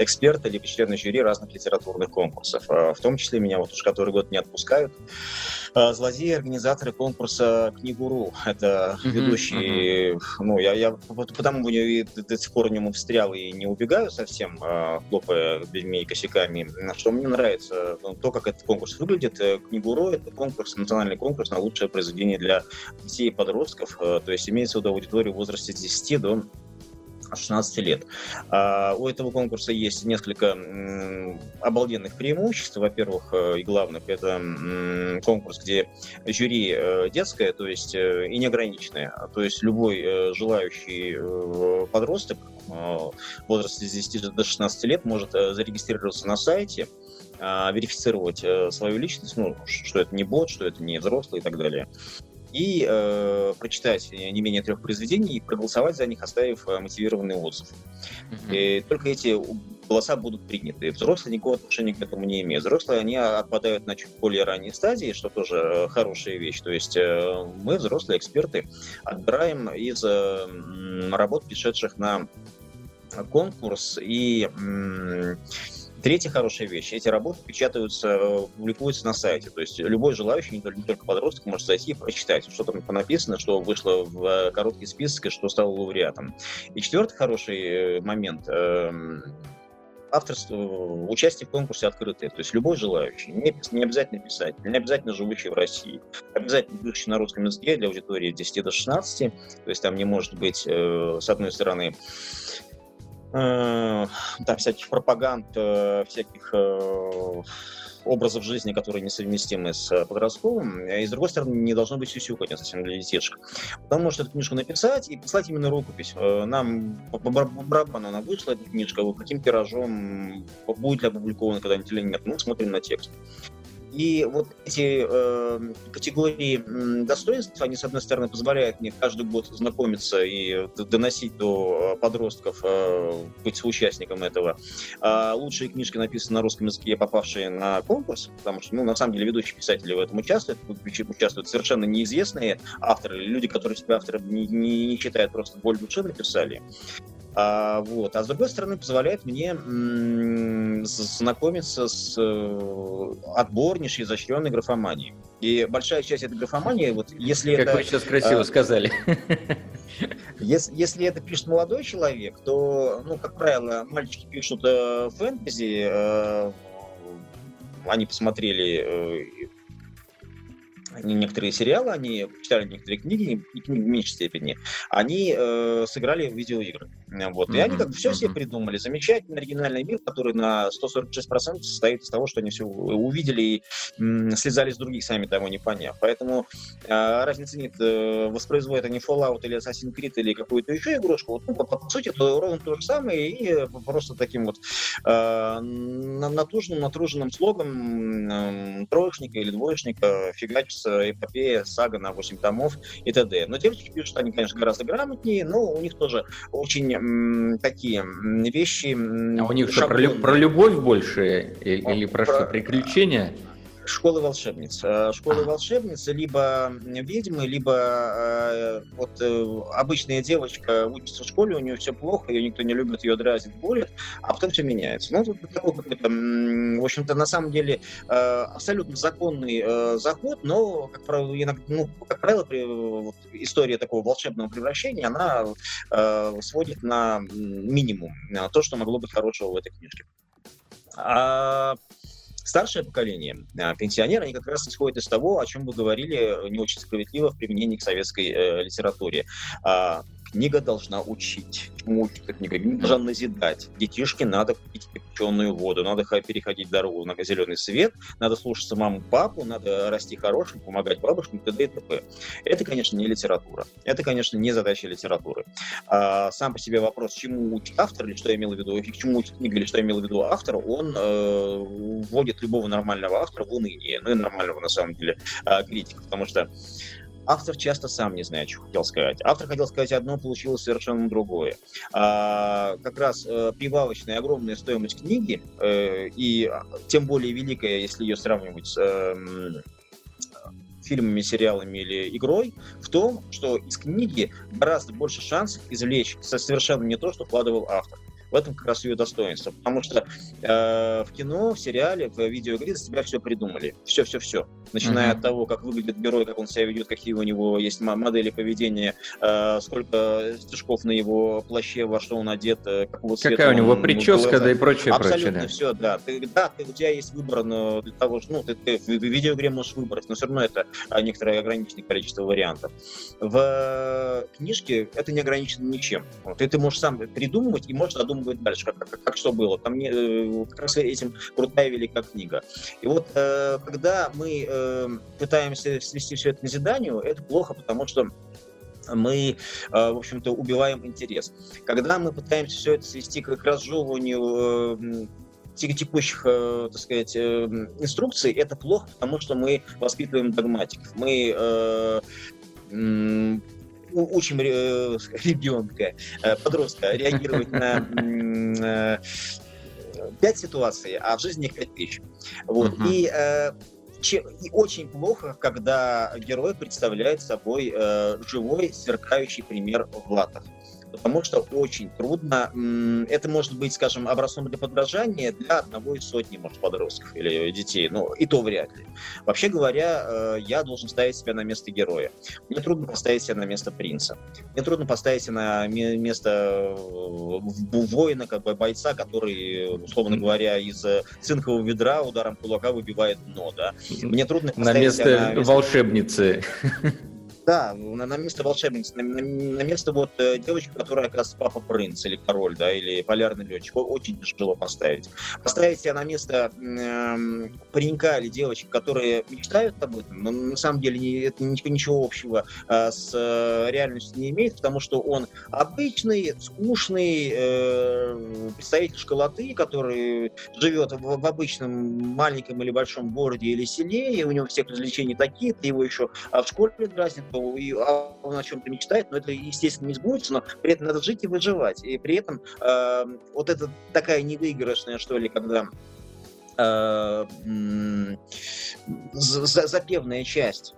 эксперта либо члена жюри разных литературных конкурсов. В том числе меня вот уже который год не отпускают э, злодеи, организаторы конкурса «Книгуру». Это uh-huh, ведущий, uh-huh. ну, я, я потому до, до сих пор в нем встрял и не убегаю совсем, э, хлопая дверьми и косяками, что мне нравится ну, то, как этот конкурс выглядит. «Книгуру» — это конкурс, национальный конкурс на лучшее произведение для детей и подростков, то есть имеется в виду аудиторию в возрасте с 10 до 16 лет. А, у этого конкурса есть несколько обалденных преимуществ. Во-первых, э, и главных, это конкурс, где жюри э, детское, то есть э, и неограниченное. То есть любой желающий подросток возрасте с 10 до 16 лет может зарегистрироваться на сайте, верифицировать свою личность, ну, что это не бот, что это не взрослый и так далее и э, прочитать не менее трех произведений и проголосовать за них, оставив э, мотивированный отзыв. Mm-hmm. И только эти голоса будут приняты. Взрослые никакого отношения к этому не имеют. Взрослые, они отпадают на чуть более ранней стадии, что тоже э, хорошая вещь. То есть э, мы, взрослые эксперты, отбираем из работ, пришедших на конкурс, и Третья хорошая вещь. Эти работы печатаются, публикуются на сайте. То есть любой желающий, не только подросток, может зайти и прочитать, что там написано, что вышло в э, короткий список и что стало лауреатом. И четвертый хороший э, момент эм, авторство, участие в конкурсе открытое. То есть любой желающий, не, не обязательно писать, не обязательно живущий в России, обязательно пишущий на русском языке для аудитории 10 до 16. То есть там не может быть, э, с одной стороны, э, там всяких пропаганд, э, всяких э, образов жизни, которые несовместимы с э, подростковым, и, с другой стороны, не должно быть сюсюканья совсем для детишек. Он может эту книжку написать и послать именно рукопись. Э, нам по она вышла, эта книжка, каким тиражом, будет ли опубликована когда-нибудь или нет, мы смотрим на текст. И вот эти э, категории достоинств, они, с одной стороны, позволяют мне каждый год знакомиться и доносить до э, подростков, э, быть участником этого. А лучшие книжки написаны на русском языке, попавшие на конкурс, потому что, ну, на самом деле, ведущие писатели в этом участвуют, участвуют совершенно неизвестные авторы, люди, которые себя авторы не, не, не считают, просто боль души написали. А, вот. а с другой стороны, позволяет мне знакомиться с э, отборнейшей изощренной графоманией. И большая часть этой графомании, вот если как это... вы сейчас красиво а, сказали. [LAUGHS] Если, если это пишет молодой человек, то, ну, как правило, мальчики пишут э, фэнтези, э, они посмотрели э, некоторые сериалы, они читали некоторые книги, и книги в меньшей степени, они э, сыграли в видеоигры. Вот. И mm-hmm. они как-то все mm-hmm. себе придумали. Замечательный оригинальный мир, который на 146% состоит из того, что они все увидели и м, слезали с других, сами того не поняв. Поэтому э, разницы нет, э, воспроизводят они Fallout или Assassin's Creed или какую-то еще игрушку. Вот, ну, по, по сути, это ровно то же самое, и э, просто таким вот э, натужным, натруженным слогом э, троечника или двоечника фигачится эпопея, сага на 8 томов и т.д. Но девочки пишут, они, конечно, гораздо грамотнее, но у них тоже очень м, такие вещи... А у них что, про, про любовь больше или, или про, про что, приключения? Школы волшебниц. Э, школы волшебниц либо ведьмы, либо э, вот э, обычная девочка учится в школе, у нее все плохо, ее никто не любит, ее дразнит, болит, а потом все меняется. Ну, какой-то, в общем-то, на самом деле абсолютно законный заход, но, как правило, иногда, ну, как правило, вот, история такого волшебного превращения, она сводит на минимум то, что могло быть хорошего в этой книжке. А Старшее поколение, а, пенсионеры, они как раз исходят из того, о чем вы говорили не очень справедливо в применении к советской э, литературе. А, книга должна учить. Чему учит книга? Книга должна назидать. Детишке надо пить кипяченую воду, надо переходить дорогу на зеленый свет, надо слушаться маму, папу, надо расти хорошим, помогать бабушкам, т.д. и т.п. Это, конечно, не литература. Это, конечно, не задача литературы. А сам по себе вопрос, чему учит автор, или что я имел в виду, к чему учит книга, или что я имел в виду автор, он э, вводит любого нормального автора в уныние. Ну и нормального, на самом деле, э, критика. Потому что автор часто сам не знает, что хотел сказать. Автор хотел сказать одно, получилось совершенно другое. А, как раз э, прибавочная огромная стоимость книги, э, и тем более великая, если ее сравнивать с э, фильмами, сериалами или игрой, в том, что из книги гораздо больше шансов извлечь совершенно не то, что вкладывал автор. В этом как раз ее достоинство. Потому что э, в кино, в сериале, в видеоигре за тебя все придумали. Все-все-все. Начиная mm-hmm. от того, как выглядит герой, как он себя ведет, какие у него есть модели поведения, э, сколько стежков на его плаще, во что он одет, э, какого цвета Какая у него прическа, да и прочее, Абсолютно прочее, да. все, да. Ты, да, ты, у тебя есть выбор но для того, что ну, ты, ты в видеоигре можешь выбрать, но все равно это а, некоторое ограниченное количество вариантов. В книжке это не ограничено ничем. Вот, и ты можешь сам придумывать и можешь додумывать дальше, как, как, как что было. Там не, э, как раз этим крутая великая книга. И вот э, когда мы э, пытаемся свести все это к назиданию, это плохо, потому что мы, в общем-то, убиваем интерес. Когда мы пытаемся все это свести к разжевыванию текущих, так сказать, инструкций, это плохо, потому что мы воспитываем догматиков. Мы учим э, [LAUGHS] ребенка, э, подростка реагировать на э, пять ситуаций, а в жизни их пять тысяч. Вот. Uh-huh. И и очень плохо, когда герой представляет собой э, живой, сверкающий пример в латах потому что очень трудно. Это может быть, скажем, образцом для подражания для одного из сотни, может, подростков или детей, но и то вряд ли. Вообще говоря, э, я должен ставить себя на место героя. Мне трудно поставить себя на место принца. Мне трудно поставить себя на место э, воина, как бы бойца, который, условно говоря, из э, цинкового ведра ударом кулака выбивает дно, да. Мне трудно на место, на место волшебницы. [LAUGHS] Да, на, на место волшебницы, на, на, на место вот э, девочки, которая как раз папа принц или король, да, или полярный летчик, очень тяжело поставить. Поставить себя на место э, паренька или девочек, которые мечтают об этом, но на самом деле не, это ничего, ничего общего э, с э, реальностью не имеет, потому что он обычный, скучный э, представитель школоты, который живет в, в обычном маленьком или большом городе или селе, и у него всех развлечений такие, ты его еще а в школе дразнит, и а, он о чем-то мечтает, но это, естественно, не сбудется, но при этом надо жить и выживать. И при этом э, вот это такая невыигрышная, что ли, когда э, запевная часть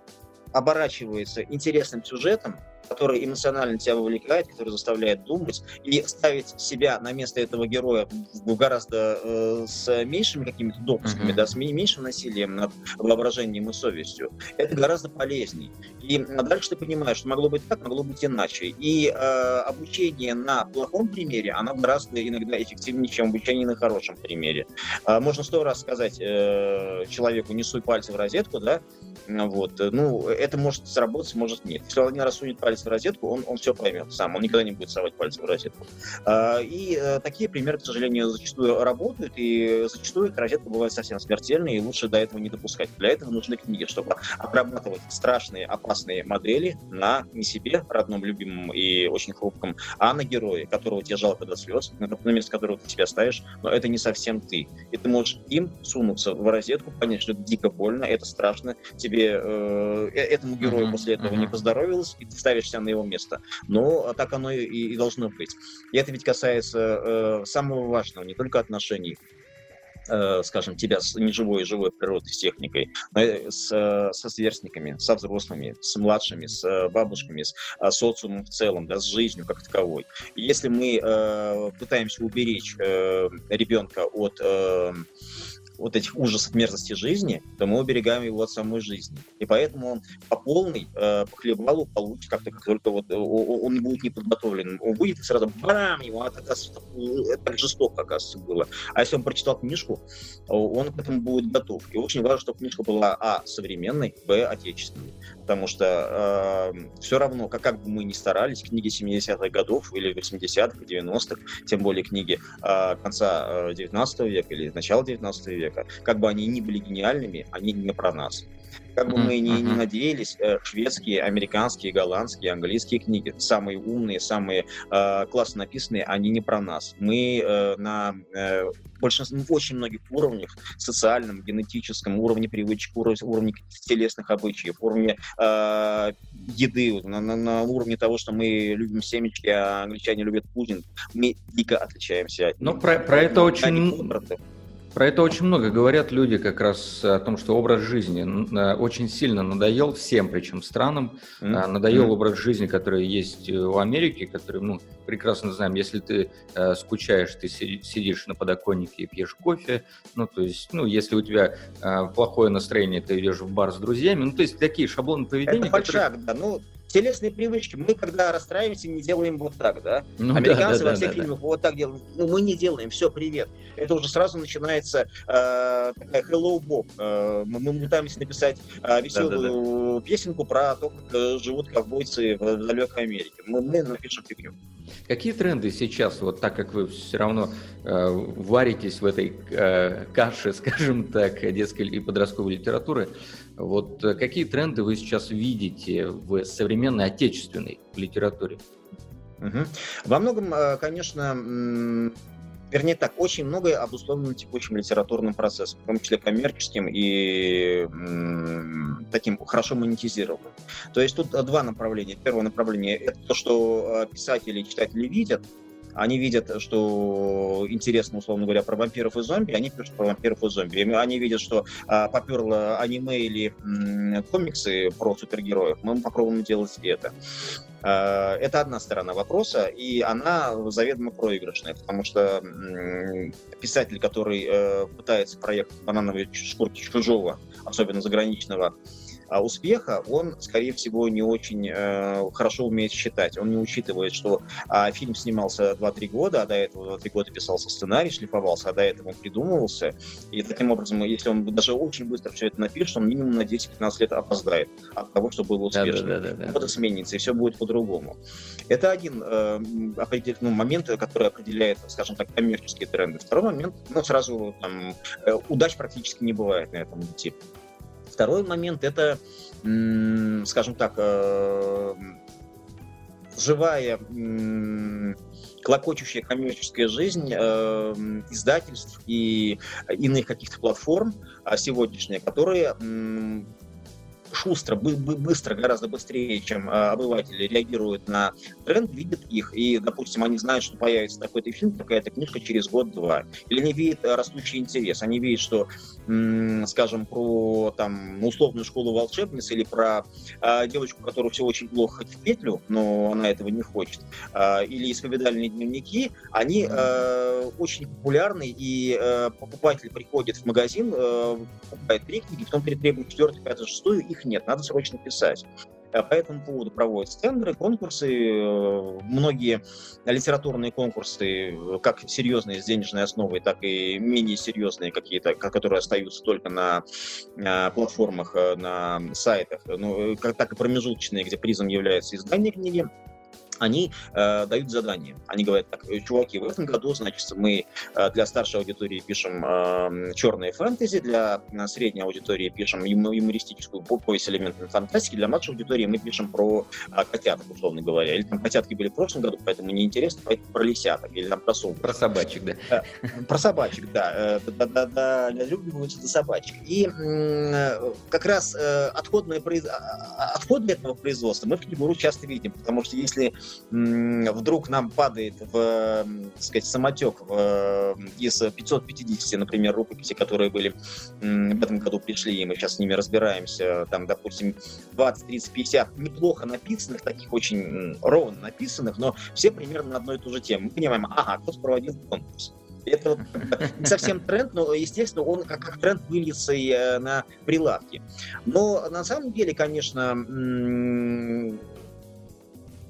оборачивается интересным сюжетом, который эмоционально тебя вовлекает, который заставляет думать, и ставить себя на место этого героя гораздо э, с меньшими какими-то допусками, mm-hmm. да, с меньшим насилием над воображением и совестью, это гораздо полезней. И дальше ты понимаешь, что могло быть так, могло быть иначе. И э, обучение на плохом примере, оно гораздо иногда эффективнее, чем обучение на хорошем примере. Э, можно сто раз сказать э, человеку, не суй пальцы в розетку, да, вот, ну, это может сработать, может нет. Если он один раз сунет палец палец в розетку, он, он все поймет сам, он никогда не будет совать пальцы в розетку. А, и э, такие примеры, к сожалению, зачастую работают, и зачастую эта розетка бывает совсем смертельной, и лучше до этого не допускать. Для этого нужны книги, чтобы отрабатывать страшные, опасные модели на не себе, родном, любимом и очень хрупком, а на герое, которого тебе жалко до слез, на место которого ты себя ставишь, но это не совсем ты. И ты можешь им сунуться в розетку, понять, что это дико больно, это страшно, тебе, э, э этому герою после этого не поздоровилось, и ты ставишь ставишься на его место. Но так оно и, и должно быть. И это ведь касается э, самого важного, не только отношений э, скажем, тебя с неживой и живой природой, с техникой, с, со сверстниками, со взрослыми, с младшими, с бабушками, с социумом в целом, да, с жизнью как таковой. И если мы э, пытаемся уберечь э, ребенка от э, вот этих ужасов мерзости жизни, то мы уберегаем его от самой жизни. И поэтому он по полной, э, по хлебалу получит как-то, как только вот э, он будет неподготовлен. Он будет сразу бам, ему это, это так жестоко, оказывается, было. А если он прочитал книжку, он к этому будет готов. И очень важно, чтобы книжка была, а, современной, б, отечественной. Потому что э, все равно, как, как бы мы ни старались, книги 70-х годов или 80-х, 90-х, тем более книги э, конца э, 19 века или начала 19 века, как бы они ни были гениальными, они не про нас. Как бы мы ни, ни надеялись, э, шведские, американские, голландские, английские книги, самые умные, самые э, классно написанные, они не про нас. Мы э, на э, большинстве, в очень многих уровнях, социальном, генетическом, уровне привычек, уровне, уровне телесных обычаев, уровне э, еды, на, на, на уровне того, что мы любим семечки, а англичане любят пудинг, мы дико отличаемся. Ну, про, про это очень... Про это очень много говорят люди как раз о том, что образ жизни э, очень сильно надоел всем, причем странам. Mm-hmm. Надоел mm-hmm. образ жизни, который есть в Америке, который, ну, прекрасно знаем, если ты э, скучаешь, ты сидишь на подоконнике и пьешь кофе, ну, то есть, ну, если у тебя э, плохое настроение, ты идешь в бар с друзьями, ну, то есть такие шаблоны поведения. Это фальшак, которые... да, ну, телесные привычки. Мы, когда расстраиваемся, не делаем вот так, да? Ну, Американцы да, да, во всех да, фильмах да. вот так делают. Ну, мы не делаем. Все, привет. Это уже сразу начинается э, такая hello Bob. Э, мы, мы пытаемся написать э, веселую да, да, да. песенку про то, как э, живут ковбойцы в далекой Америке. Мы, мы напишем фигню. Какие тренды сейчас, вот так как вы все равно э, варитесь в этой э, каше, скажем так, детской и подростковой литературы, вот э, какие тренды вы сейчас видите в современной отечественной литературе? Угу. Во многом, э, конечно, вернее так, очень многое обусловлено текущим литературным процессом, в том числе коммерческим и таким хорошо монетизированным. То есть тут два направления. Первое направление – это то, что э, писатели и читатели видят, они видят, что интересно, условно говоря, про вампиров и зомби, они пишут про вампиров и зомби. Они видят, что а, поперло аниме или м, комиксы про супергероев, мы попробуем делать это. А, это одна сторона вопроса, и она заведомо проигрышная, потому что м, писатель, который э, пытается проект банановой шкурки чужого, особенно заграничного, успеха, он, скорее всего, не очень э, хорошо умеет считать. Он не учитывает, что э, фильм снимался 2-3 года, а до этого 2-3 года писался сценарий, шлифовался, а до этого он придумывался. И таким образом, если он даже очень быстро все это напишет, он минимум на 10-15 лет опоздает от того, что было успешно. Да, да, да, да. Вот сменится, и все будет по-другому. Это один э, ну, момент, который определяет, скажем так, коммерческие тренды. Второй момент, ну, сразу там, э, удач практически не бывает на этом типе. Второй момент – это, скажем так, э, живая клокочущая коммерческая жизнь э, издательств и иных каких-то платформ а сегодняшние, которые шустро, быстро, гораздо быстрее, чем а, обыватели реагируют на тренд, видят их, и, допустим, они знают, что появится такой-то фильм, такая-то книжка через год-два. Или они видят растущий интерес, они видят, что, скажем, про там условную школу волшебниц или про э, девочку, которая все очень плохо хоть в петлю, но она этого не хочет, э, или исповедальные дневники, они э, очень популярны, и э, покупатель приходит в магазин, э, покупает три книги, потом требует четвертую, пятую, шестую, их нет, надо срочно писать. Э, по этому поводу проводятся тендеры, конкурсы, э, многие литературные конкурсы, э, как серьезные с денежной основой, так и менее серьезные какие-то, которые остаются только на, платформах, на сайтах, ну, так и промежуточные, где призом является издание книги они э, дают задание. Они говорят, так, «Э, чуваки, в этом году, значит, мы э, для старшей аудитории пишем э, черные фэнтези, для э, средней аудитории пишем юмористическую повесть элементной фантастики, для младшей аудитории мы пишем про э, котяток, условно говоря. Или там котятки были в прошлом году, поэтому неинтересно, поэтому про лисяток, или там про сумку. Про собачек, да. Э, про собачек, да. Э, да, да, да, для любимых это собачек. И э, как раз э, отходное произ... А, а, отходы этого производства мы в Кибуру часто видим, потому что если вдруг нам падает в, так сказать, самотек в, из 550, например, рукописей, которые были в этом году пришли, и мы сейчас с ними разбираемся, там, допустим, 20, 30, 50 неплохо написанных, таких очень ровно написанных, но все примерно на одну и ту же тему. Мы понимаем, ага, кто проводил конкурс. Это [LAUGHS] не совсем тренд, но, естественно, он как, как тренд выльется и э, на прилавки. Но на самом деле, конечно,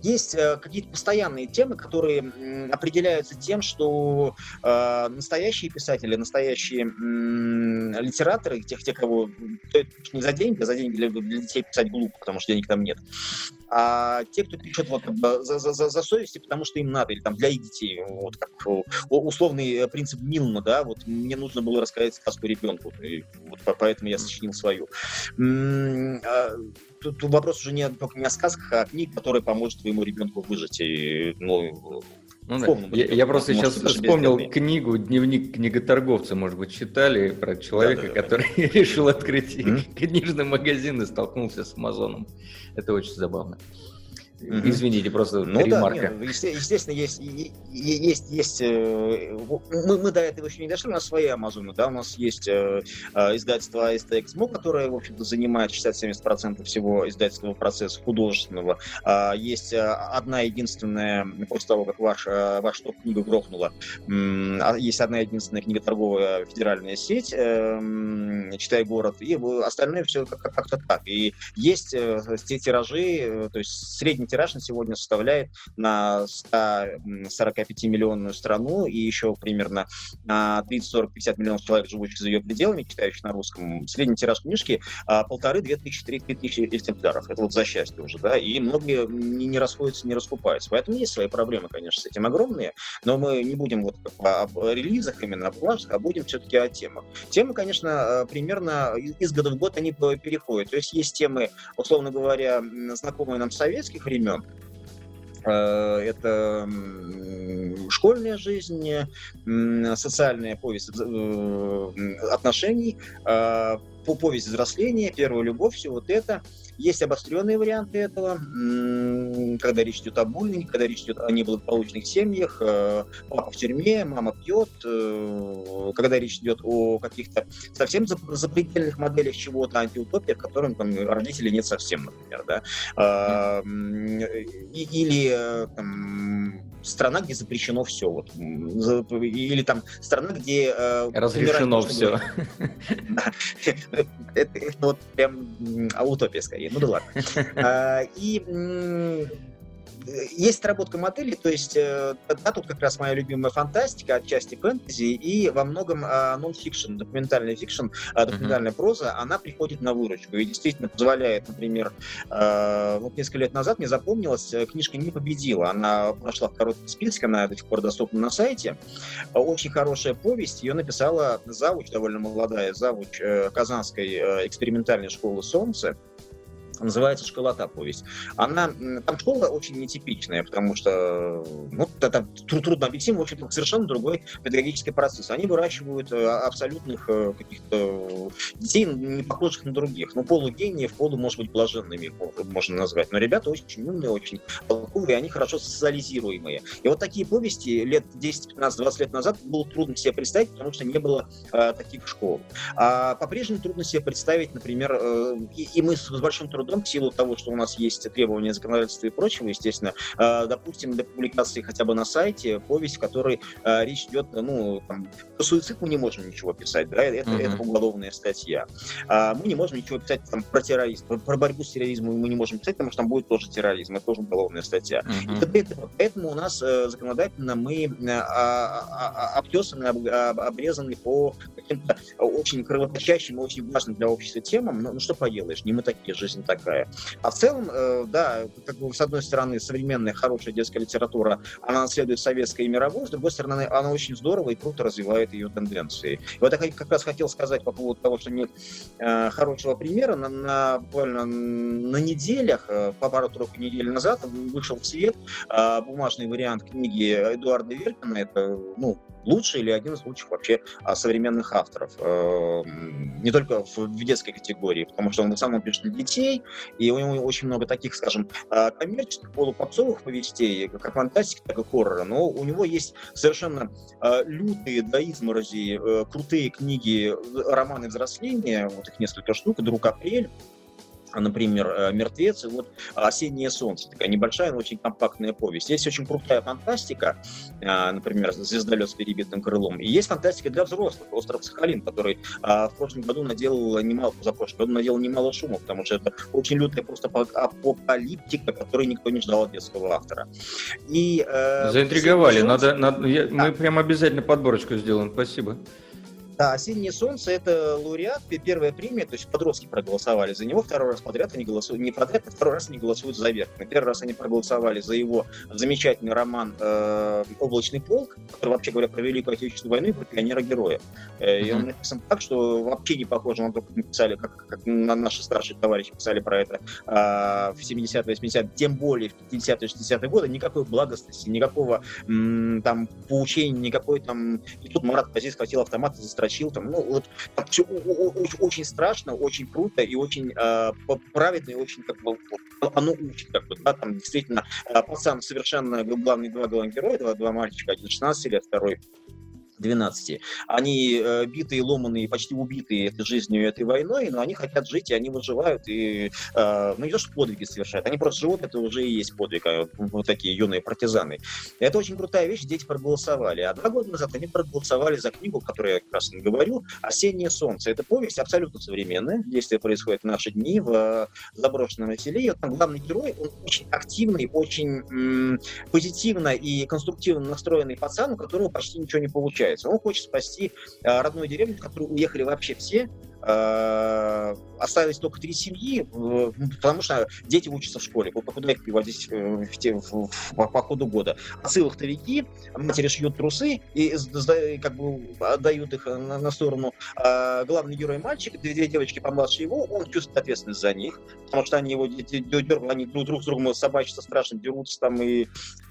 есть э, какие-то постоянные темы, которые определяются тем, что э, настоящие писатели, настоящие литераторы, тех, те, кого не за деньги, а за деньги для, для детей писать глупо, потому что денег там нет. А те, кто пишет вот, за, за, за, за совести, потому что им надо, или там для их детей, вот как условный э, принцип Милна, да, вот мне нужно было рассказать сказку ребенку, и вот поэтому я сочинил свою. А, тут, вопрос уже не только не о сказках, а о книге, которая поможет твоему ребенку выжить. И, ну, ну, да. я, я просто может, сейчас вспомнил книгу «Дневник книготорговца», может быть, читали про человека, да, да, который да. [LAUGHS] решил открыть mm-hmm. книжный магазин и столкнулся с Амазоном. Это очень забавно. Угу. Извините, просто ну, ремарка. Да, нет, естественно, есть, есть, есть, э, мы, мы до этого еще не дошли, у нас свои Амазоны, да, у нас есть э, э издательство STXMO, которое, в общем-то, занимает 60-70% всего издательского процесса художественного. А, есть э, одна единственная, после того, как ваш, ваш топ-книга грохнула, а, есть одна единственная книготорговая федеральная сеть, э, «Читай город», и остальное все как-то так. И есть те тиражи, то есть средний тираж на сегодня составляет на 145 миллионную страну и еще примерно на 30, 40, 50 миллионов человек, живущих за ее пределами, читающих на русском. Средний тираж книжки а, полторы, две тысячи, экземпляров. Это вот за счастье уже, да, и многие не, не расходятся, не раскупаются. Поэтому есть свои проблемы, конечно, с этим огромные, но мы не будем вот об релизах именно, об бумажках, а будем все-таки о темах. Темы, конечно, а, примерно из года в год они переходят. То есть есть темы, условно говоря, знакомые нам советских времен, Э, это школьная жизнь, социальная повесть э, отношений, э, повесть взросления, первая любовь, все вот это – есть обостренные варианты этого, когда речь идет о буллинге, когда речь идет о неблагополучных семьях, э, папа в тюрьме, мама пьет, э, когда речь идет о каких-то совсем запредельных моделях чего-то, антиутопиях, которым там, родителей нет совсем, например, да, а, или э, там, страна, где запрещено все, вот, или там страна, где разрешено все. [LAUGHS] Это вот прям утопия скорее. Ну да ладно. [LAUGHS] А, и есть отработка модели, то есть э, да, тут как раз моя любимая фантастика, отчасти фэнтези, и во многом нон-фикшн, документальный fiction, а, документальная uh-huh. проза, она приходит на выручку и действительно позволяет, например, э, вот несколько лет назад мне запомнилось, э, книжка не победила, она прошла в короткий список, она до сих пор доступна на сайте. Очень хорошая повесть, ее написала завуч, довольно молодая завуч Казанской экспериментальной школы «Солнце», называется «Школота» повесть. Она, там школа очень нетипичная, потому что ну, это трудно объяснить, в общем-то, совершенно другой педагогический процесс. Они выращивают э, абсолютных э, каких-то детей, не похожих на других. Ну, полугениев, полу, может быть, блаженными можно назвать. Но ребята очень умные, очень толковые, они хорошо социализируемые. И вот такие повести лет 10, 15, 20 лет назад было трудно себе представить, потому что не было э, таких школ. А по-прежнему трудно себе представить, например, э, и, и мы с большим трудом трудом в силу того, что у нас есть требования законодательства и прочего, естественно, э, допустим, для публикации хотя бы на сайте повесть, в которой э, речь идет, ну, там, про суицид мы не можем ничего писать, да, это, uh-huh. это уголовная статья. А мы не можем ничего писать там, про терроризм, про, про борьбу с терроризмом мы не можем писать, потому что там будет тоже терроризм, это тоже уголовная статья. Uh-huh. И поэтому у нас э, законодательно мы а, а, обтесаны, обрезаны по каким-то очень кровоточащим и очень важным для общества темам, ну, ну что поделаешь, не мы такие, жизнь так такая. А в целом, э, да, как бы, с одной стороны, современная хорошая детская литература, она наследует советской и мировой, с другой стороны, она очень здорово и круто развивает ее тенденции. И вот я как раз хотел сказать по поводу того, что нет э, хорошего примера. На, на, буквально на неделях, э, по пару-тройку недель назад, вышел в свет бумажный вариант книги Эдуарда Веркина. Это, ну, лучший или один из лучших вообще а, современных авторов. Э, не только в детской категории, потому что он в основном пишет для детей, и у него очень много таких, скажем, а, коммерческих, полупопсовых повестей, как фантастики, так и хоррора, но у него есть совершенно а, лютые до изморози э, крутые книги, романы взросления, вот их несколько штук, «Друг Апрель», например, э, «Мертвец» и вот «Осеннее солнце». Такая небольшая, но очень компактная повесть. Есть очень крутая фантастика, э, например, «Звездолет с перебитым крылом». И есть фантастика для взрослых, «Остров Сахалин», который э, в прошлом году наделал немало, за прошлым году наделал немало шума, потому что это очень лютая просто апокалиптика, которую никто не ждал от детского автора. И, э, Заинтриговали. Надо, надо, я, да. Мы прям обязательно подборочку сделаем. Спасибо. Да, «Осеннее солнце» — это лауреат, первая премия, то есть подростки проголосовали за него, второй раз подряд они голосуют, не подряд, а второй раз они голосуют за верх. На первый раз они проголосовали за его замечательный роман э, «Облачный полк», который, вообще говоря, про Великую Отечественную войну и про пионера-героя. Э, и он написан так, что вообще не похоже на то, как написали, как, как на наши старшие товарищи писали про это э, в 70-е, 80-е, тем более в 50-е, 60-е годы, никакой благостности, никакого м, там поучения, никакой там... И тут Марат Кази схватил автомат и застрелил строчил, там, ну, вот, все очень, страшно, очень круто и очень э, правильно, и очень, как бы, оно учит, как бы, да, там, действительно, пацан совершенно главные два главных героя, два, два мальчика, один 16 лет, второй 12. Они э, битые, ломанные, почти убитые этой жизнью, этой войной, но они хотят жить, и они выживают, и, э, ну, не подвиги совершают, они просто живут, это уже и есть подвиг, а, вот такие юные партизаны. Это очень крутая вещь, дети проголосовали. А два года назад они проголосовали за книгу, которую я как раз говорю, «Осеннее солнце». Это повесть абсолютно современная, действие происходит в наши дни в э, заброшенном селе, там главный герой, он очень активный, очень м- позитивно и конструктивно настроенный пацан, у которого почти ничего не получается получается. Он хочет спасти э, родную деревню, в которую уехали вообще все, остались только три семьи, э, потому что дети учатся в школе. Куда их приводить в, в, в, по ходу года? Отцы вахтовики, матери шьют трусы и как бы отдают их на, на сторону. А главный герой мальчик, две девочки помладше его, он чувствует ответственность за них, потому что они его дергают, они друг, друг с другом собачатся страшно дерутся там и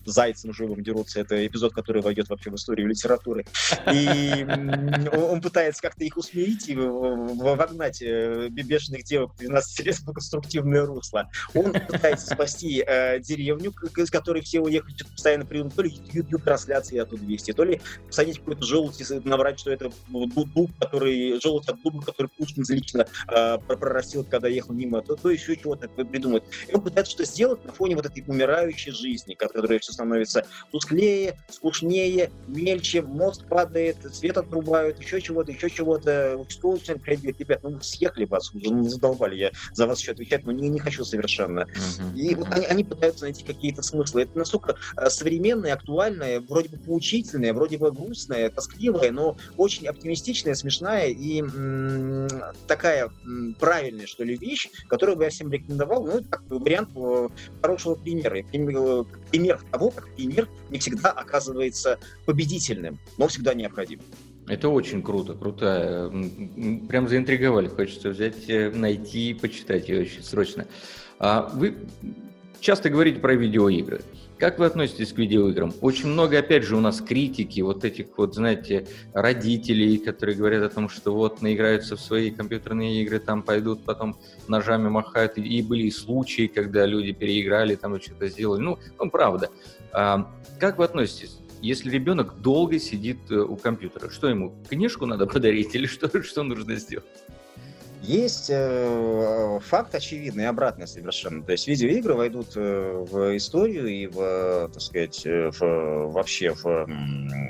зайцем живым дерутся. Это эпизод, который войдет вообще в историю литературы. И он пытается как-то их усмирить и вогнать э, бешеных девок 12 [LAUGHS] лет в конструктивное русло. Он пытается спасти э, деревню, из которой все уехали, постоянно придумать, то ли YouTube-трансляции оттуда вести, то ли посадить какой-то желудь и наврать, что это дуб, который, желудь от дуба, который Пушкин лично э, прорастил, когда ехал мимо, то, то еще чего-то придумать. И он пытается что сделать на фоне вот этой умирающей жизни, которая все становится тусклее, скучнее, мельче, мост падает, свет отрубают, еще чего-то, еще чего-то. Участковый говорит, ребят, ну съехали вас, уже не задолбали, я за вас еще отвечать, но не, не хочу совершенно. Uh-huh. И вот они, они пытаются найти какие-то смыслы. Это настолько э, современное, актуальное, вроде бы поучительное, вроде бы грустное, тоскливое, но очень оптимистичная, смешная и м- такая м- правильная, что ли, вещь, которую бы я всем рекомендовал. Ну, как вариант э, хорошего примера. Пример, пример того, как пример не всегда оказывается победительным, но всегда необходим. Это очень круто, круто. Прям заинтриговали. Хочется взять, э, найти и почитать ее очень срочно. А вы часто говорите про видеоигры. Как вы относитесь к видеоиграм? Очень много, опять же, у нас критики, вот этих вот, знаете, родителей, которые говорят о том, что вот наиграются в свои компьютерные игры, там пойдут, потом ножами махают. И были случаи, когда люди переиграли, там что-то сделали. Ну, ну правда. А, как вы относитесь? Если ребенок долго сидит э, у компьютера, что ему, книжку надо [LAUGHS] подарить или что, что нужно сделать? Есть э, факт очевидный, обратный совершенно. То есть видеоигры войдут э, в историю и в, так сказать, э, в, вообще в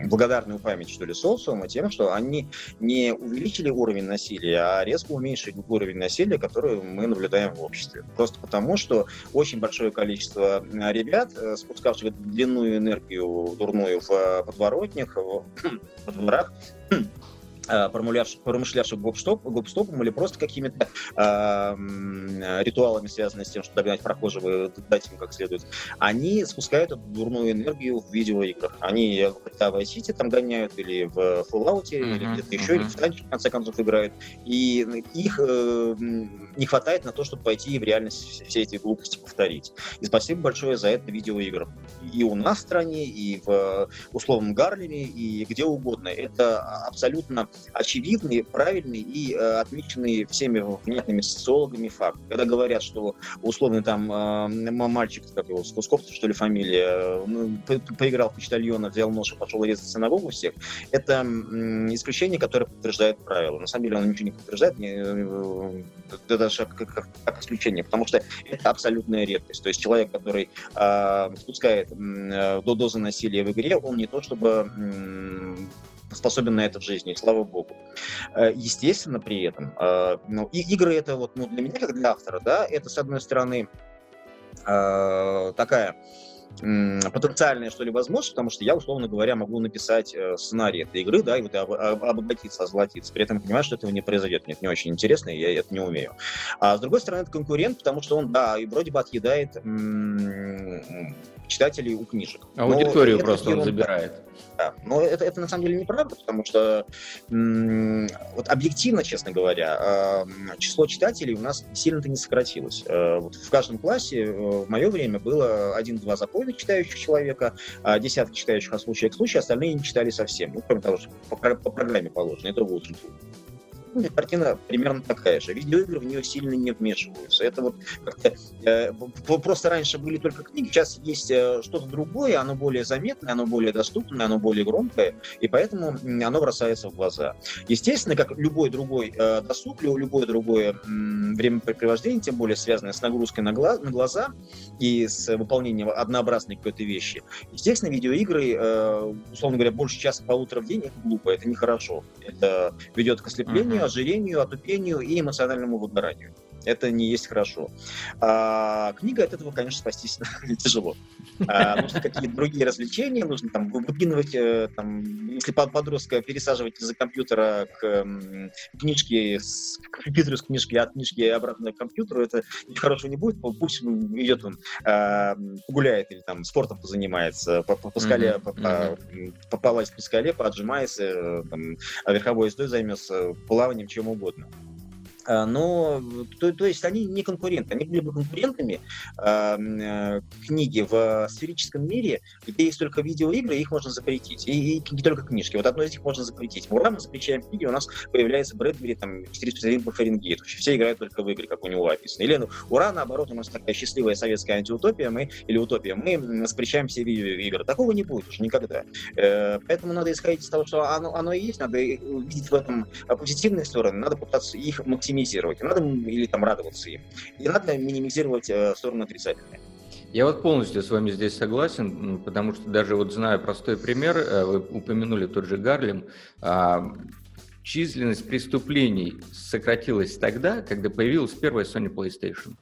благодарную память, что ли, социума тем, что они не увеличили уровень насилия, а резко уменьшили уровень насилия, который мы наблюдаем в обществе. Просто потому, что очень большое количество э, ребят, э, спускавших длинную энергию дурную в подворотнях, в, [CLEARS THROAT] в дворах, промышлявших гоп-стоп, гоп-стопом или просто какими-то э, ритуалами, связанными с тем, чтобы догнать прохожего, дать им как следует, они спускают эту дурную энергию в видеоиграх. Они в Vice City там гоняют, или в Fallout, uh-huh, или где-то еще, uh-huh. или в Skyrim, в конце концов, играют. И их э, не хватает на то, чтобы пойти в реальность все эти глупости повторить. И спасибо большое за это видеоиграм. И у нас в стране, и в условном Гарлеме, и где угодно. Это абсолютно очевидный, правильный и э, отмеченный всеми внятными социологами факт. Когда говорят, что условно там э, мальчик, как его, Скопцев, что ли, фамилия, э, ну, поиграл в почтальона, взял нож и пошел резать синагогу всех, это э, исключение, которое подтверждает правило. На самом деле оно ничего не подтверждает, не, э, это даже как, как, как исключение, потому что это абсолютная редкость. То есть человек, который э, спускает э, до дозы насилия в игре, он не то чтобы э, способен на это в жизни, слава богу. Э, естественно, при этом, э, ну, и игры это вот, ну, для меня, как для автора, да, это, с одной стороны, э, такая потенциальная, что ли, возможность, потому что я, условно говоря, могу написать сценарий этой игры, да, и вот обогатиться, озолотиться. При этом понимаю, что этого не произойдет. Мне это не очень интересно, и я это не умею. А с другой стороны, это конкурент, потому что он, да, и вроде бы отъедает читателей у книжек. Аудиторию просто он забирает. Да. Но это, это на самом деле неправда, потому что м- вот объективно, честно говоря, э, число читателей у нас сильно-то не сократилось. Э, вот в каждом классе э, в мое время было один-два запойника, спокойно читающих человека, а десятки читающих от случая к случаю, остальные не читали совсем. Ну, кроме того, что по, по программе положено, это будет [LAUGHS] картина примерно такая же. Видеоигры в нее сильно не вмешиваются. Это вот как-то э, просто раньше были только книги, сейчас есть э, что-то другое, оно более заметное, оно более доступное, оно более громкое, и поэтому оно бросается в глаза. Естественно, как любой другой э, досуг, любое другое м, времяпрепровождение, тем более связанное с нагрузкой на, глаз, на глаза и с выполнением однообразной какой-то вещи, естественно, видеоигры, э, условно говоря, больше часа-полутора в день, это глупо, это нехорошо. Это ведет к ослеплению, ожирению, отупению и эмоциональному выгоранию. Это не есть хорошо. А, книга от этого, конечно, спастись [LAUGHS] тяжело. А, нужны какие-то другие развлечения, нужно там выкидывать, э, там, если подростка пересаживать из-за компьютера к книжке, с, к компьютеру с книжки, от книжки обратно к компьютеру, это хорошего не будет. Пусть идет он, а, погуляет или там спортом позанимается, по, по, по скале, mm-hmm. по, по, полазит по скале, поотжимается, э, там, верховой ездой займется, плаванием, чем угодно. А, но, то, то есть они не конкуренты. Они были бы конкурентами э, книги в сферическом мире, где есть только видеоигры, их можно запретить. И, и не только книжки. Вот одно из них можно запретить. Ура мы запрещаем книги, у нас появляется Брэдбери, там, 451 по Фаренгейту. Все играют только в игры, как у него описано. Или ну, Ура, наоборот, у нас такая счастливая советская антиутопия, мы, или утопия, мы запрещаем все видеоигры. Такого не будет уже никогда. Э, поэтому надо исходить из того, что оно, оно и есть, надо видеть в этом позитивные стороны, надо попытаться их максимизировать максимизировать, надо или там радоваться им, и надо минимизировать э, стороны отрицательные. Я вот полностью с вами здесь согласен, потому что даже вот зная простой пример, э, вы упомянули тот же Гарлем, а, численность преступлений сократилась тогда, когда появилась первая Sony PlayStation.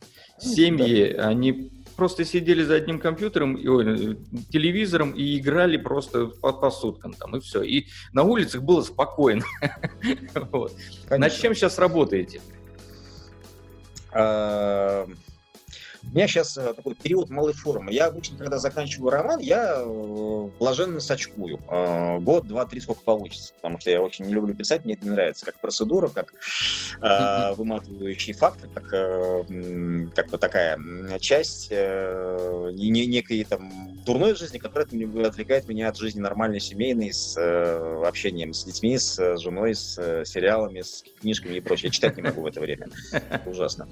Ну, Семьи, да. они просто сидели за одним компьютером, и, ой, телевизором и играли просто по, по суткам там, и все. И на улицах было спокойно. [LAUGHS] Над чем сейчас работаете? У меня сейчас э, такой период малой формы. Я обычно, когда заканчиваю роман, я э, блаженно сочкую. Э, год, два, три, сколько получится. Потому что я очень не люблю писать, мне это не нравится. Как процедура, как выматывающий фактор, как, как бы такая часть не, некой там дурной жизни, которая отвлекает меня от жизни нормальной, семейной, с общением с детьми, с женой, с сериалами, с книжками и прочее. Я читать не могу в это время. ужасно.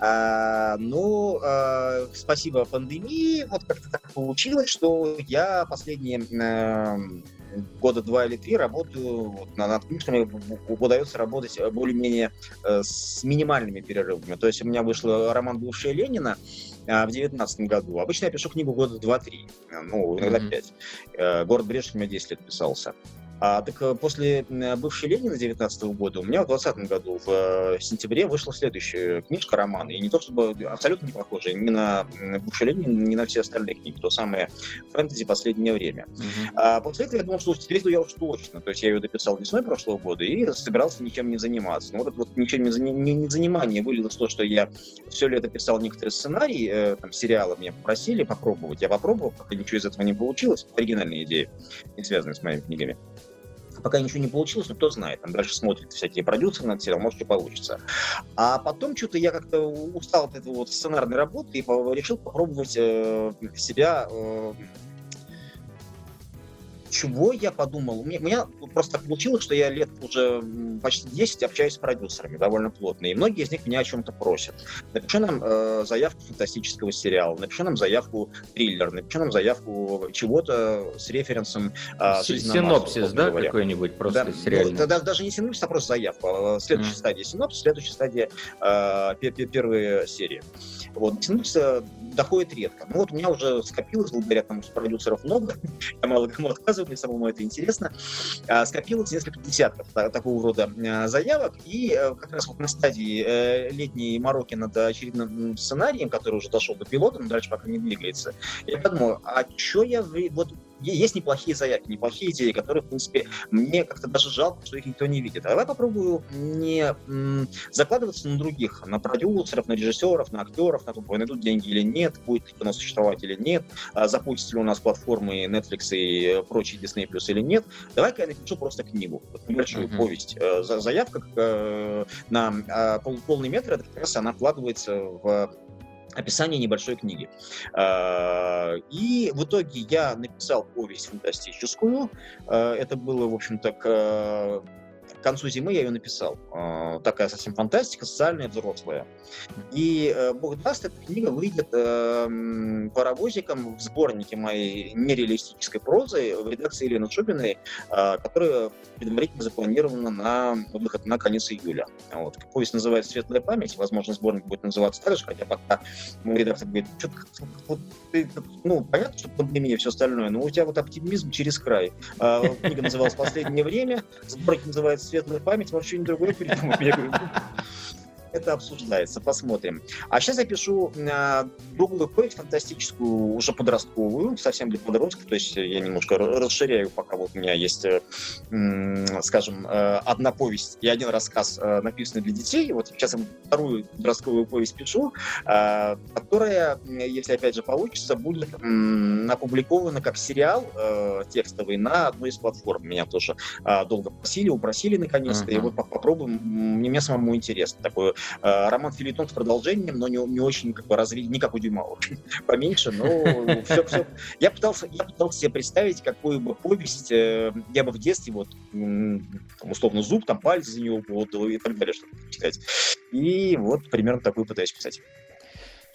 А, ну, а, спасибо пандемии, вот как-то так получилось, что я последние а, года два или три работаю вот, над книжками, удается работать более-менее э, с минимальными перерывами. То есть у меня вышел роман «Бывшая Ленина», в девятнадцатом году. Обычно я пишу книгу года два-три, ну, иногда пять. Mm-hmm. «Город Брежнев» у меня 10 лет писался. А, так э, после бывшей Ленина 19 года у меня в 20 году в э, сентябре вышла следующая книжка, роман. И не то чтобы абсолютно не похожая ни на бывшую Ленина, ни на все остальные книги. То самое фэнтези последнее время. Uh-huh. А после этого я думал, что теперь я уж точно. То есть я ее дописал весной прошлого года и собирался ничем не заниматься. Но вот это вот ничем не, за... не, не занимание вылилось то, что я все лето писал некоторые сценарии, э, там, сериалы меня попросили попробовать. Я попробовал, пока ничего из этого не получилось. Оригинальная идея, не связанная с моими книгами пока ничего не получилось, но кто знает, там дальше смотрят всякие продюсеры на сериал, может, что получится. А потом что-то я как-то устал от этого вот сценарной работы и решил попробовать э, себя э, чего я подумал? У меня, у меня просто так получилось, что я лет уже почти 10 общаюсь с продюсерами довольно плотно, и многие из них меня о чем-то просят. Напиши нам э, заявку фантастического сериала, напиши нам заявку триллер, напиши нам заявку чего-то с референсом э, Синопсис, да, какой-нибудь просто да, сериальный? Да, даже не синопсис, а просто заявка. А, следующая mm. стадия синопсис, следующая стадия э, первые серии. Вот. Синопсис доходит редко. Ну вот у меня уже скопилось, благодаря тому, что продюсеров много, [LAUGHS] я мало кому отказываю, мне самому это интересно, а, скопилось несколько десятков такого рода а, заявок, и э, как раз вот на стадии э, летней мороки над очередным сценарием, который уже дошел до пилота, но дальше пока не двигается, я подумал, а что я вот есть неплохие заявки, неплохие идеи, которые, в принципе, мне как-то даже жалко, что их никто не видит. А давай попробую не закладываться на других, на продюсеров, на режиссеров, на актеров, на то, найдут деньги или нет, будет кино существовать или нет, а запустят ли у нас платформы Netflix и прочие Disney Plus или нет. Давай-ка я напишу просто книгу, небольшую uh-huh. повесть. Э, заявка э, на а, полный метр, это как раз она вкладывается в описание небольшой книги. А, и в итоге я написал повесть фантастическую. А, это было, в общем-то, концу зимы я ее написал. А, такая совсем фантастика, социальная, взрослая. И э, бог даст, эта книга выйдет э, паровозиком в сборнике моей нереалистической прозы в редакции Елены Шубиной, а, которая предварительно запланирована на выход на конец июля. Вот. Повесть называется «Светлая память». Возможно, сборник будет называться так же, хотя пока мой редактор говорит, что ты, ну, понятно, что пандемия и все остальное, но у тебя вот оптимизм через край. А, книга называлась «Последнее время», сборник называется светлая память, может, что-нибудь другое придумать. Я [LAUGHS] говорю, это обсуждается, посмотрим. А сейчас я пишу э, другую повесть фантастическую, уже подростковую, совсем для подростков, то есть я немножко расширяю, пока вот у меня есть, э, э, скажем, э, одна повесть и один рассказ, э, написанный для детей. Вот сейчас я вторую подростковую повесть пишу, э, которая, если опять же получится, будет э, опубликована как сериал э, текстовый на одной из платформ. Меня тоже э, долго просили, упросили наконец-то, uh-huh. и вот попробуем, мне самому интересно такое роман Филитон с продолжением, но не, не очень как бы развить, не как у Дюма, [LAUGHS] поменьше, но все, все. Я пытался, я пытался себе представить, какую бы повесть э, я бы в детстве, вот, там, условно, зуб, там, палец за него вот, и так далее, чтобы читать. И вот примерно такую пытаюсь писать.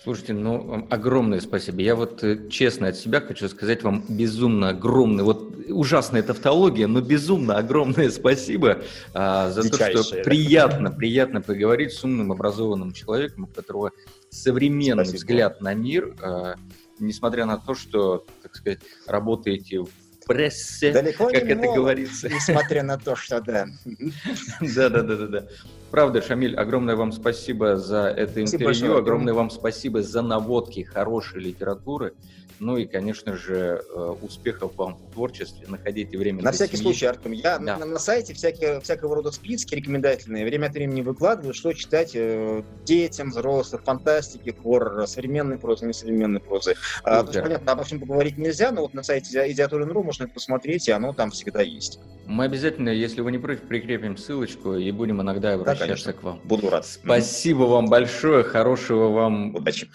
Слушайте, ну, огромное спасибо. Я вот э, честно от себя хочу сказать вам безумно огромное, вот ужасная тавтология, но безумно огромное спасибо а, за Дичайшее, то, что приятно, приятно поговорить с умным, образованным человеком, у которого современный спасибо. взгляд на мир, а, несмотря на то, что, так сказать, работаете в прессе, Далеко как это молод, говорится. Несмотря на то, что да. [LAUGHS] Да, да, да, да, да. Правда, Шамиль, огромное вам спасибо за это интервью, огромное вам спасибо за наводки хорошей литературы. Ну и, конечно же, э, успехов вам в творчестве. Находите время На всякий семьи. случай, Артем, я да. на, на сайте всякие, всякого рода списки рекомендательные время от времени выкладываю, что читать э, детям, взрослым, фантастики, хоррор, современной прозы, несовременной прозы. А, да. понятно, обо всем поговорить нельзя, но вот на сайте Идиатурин.ру можно это посмотреть, и оно там всегда есть. Мы обязательно, если вы не против, прикрепим ссылочку и будем иногда обращаться да, к вам. Буду рад. Спасибо вам большое, хорошего вам... Удачи.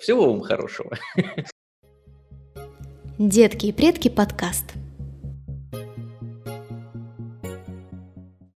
Всего вам хорошего. [LAUGHS] Детки и предки подкаст.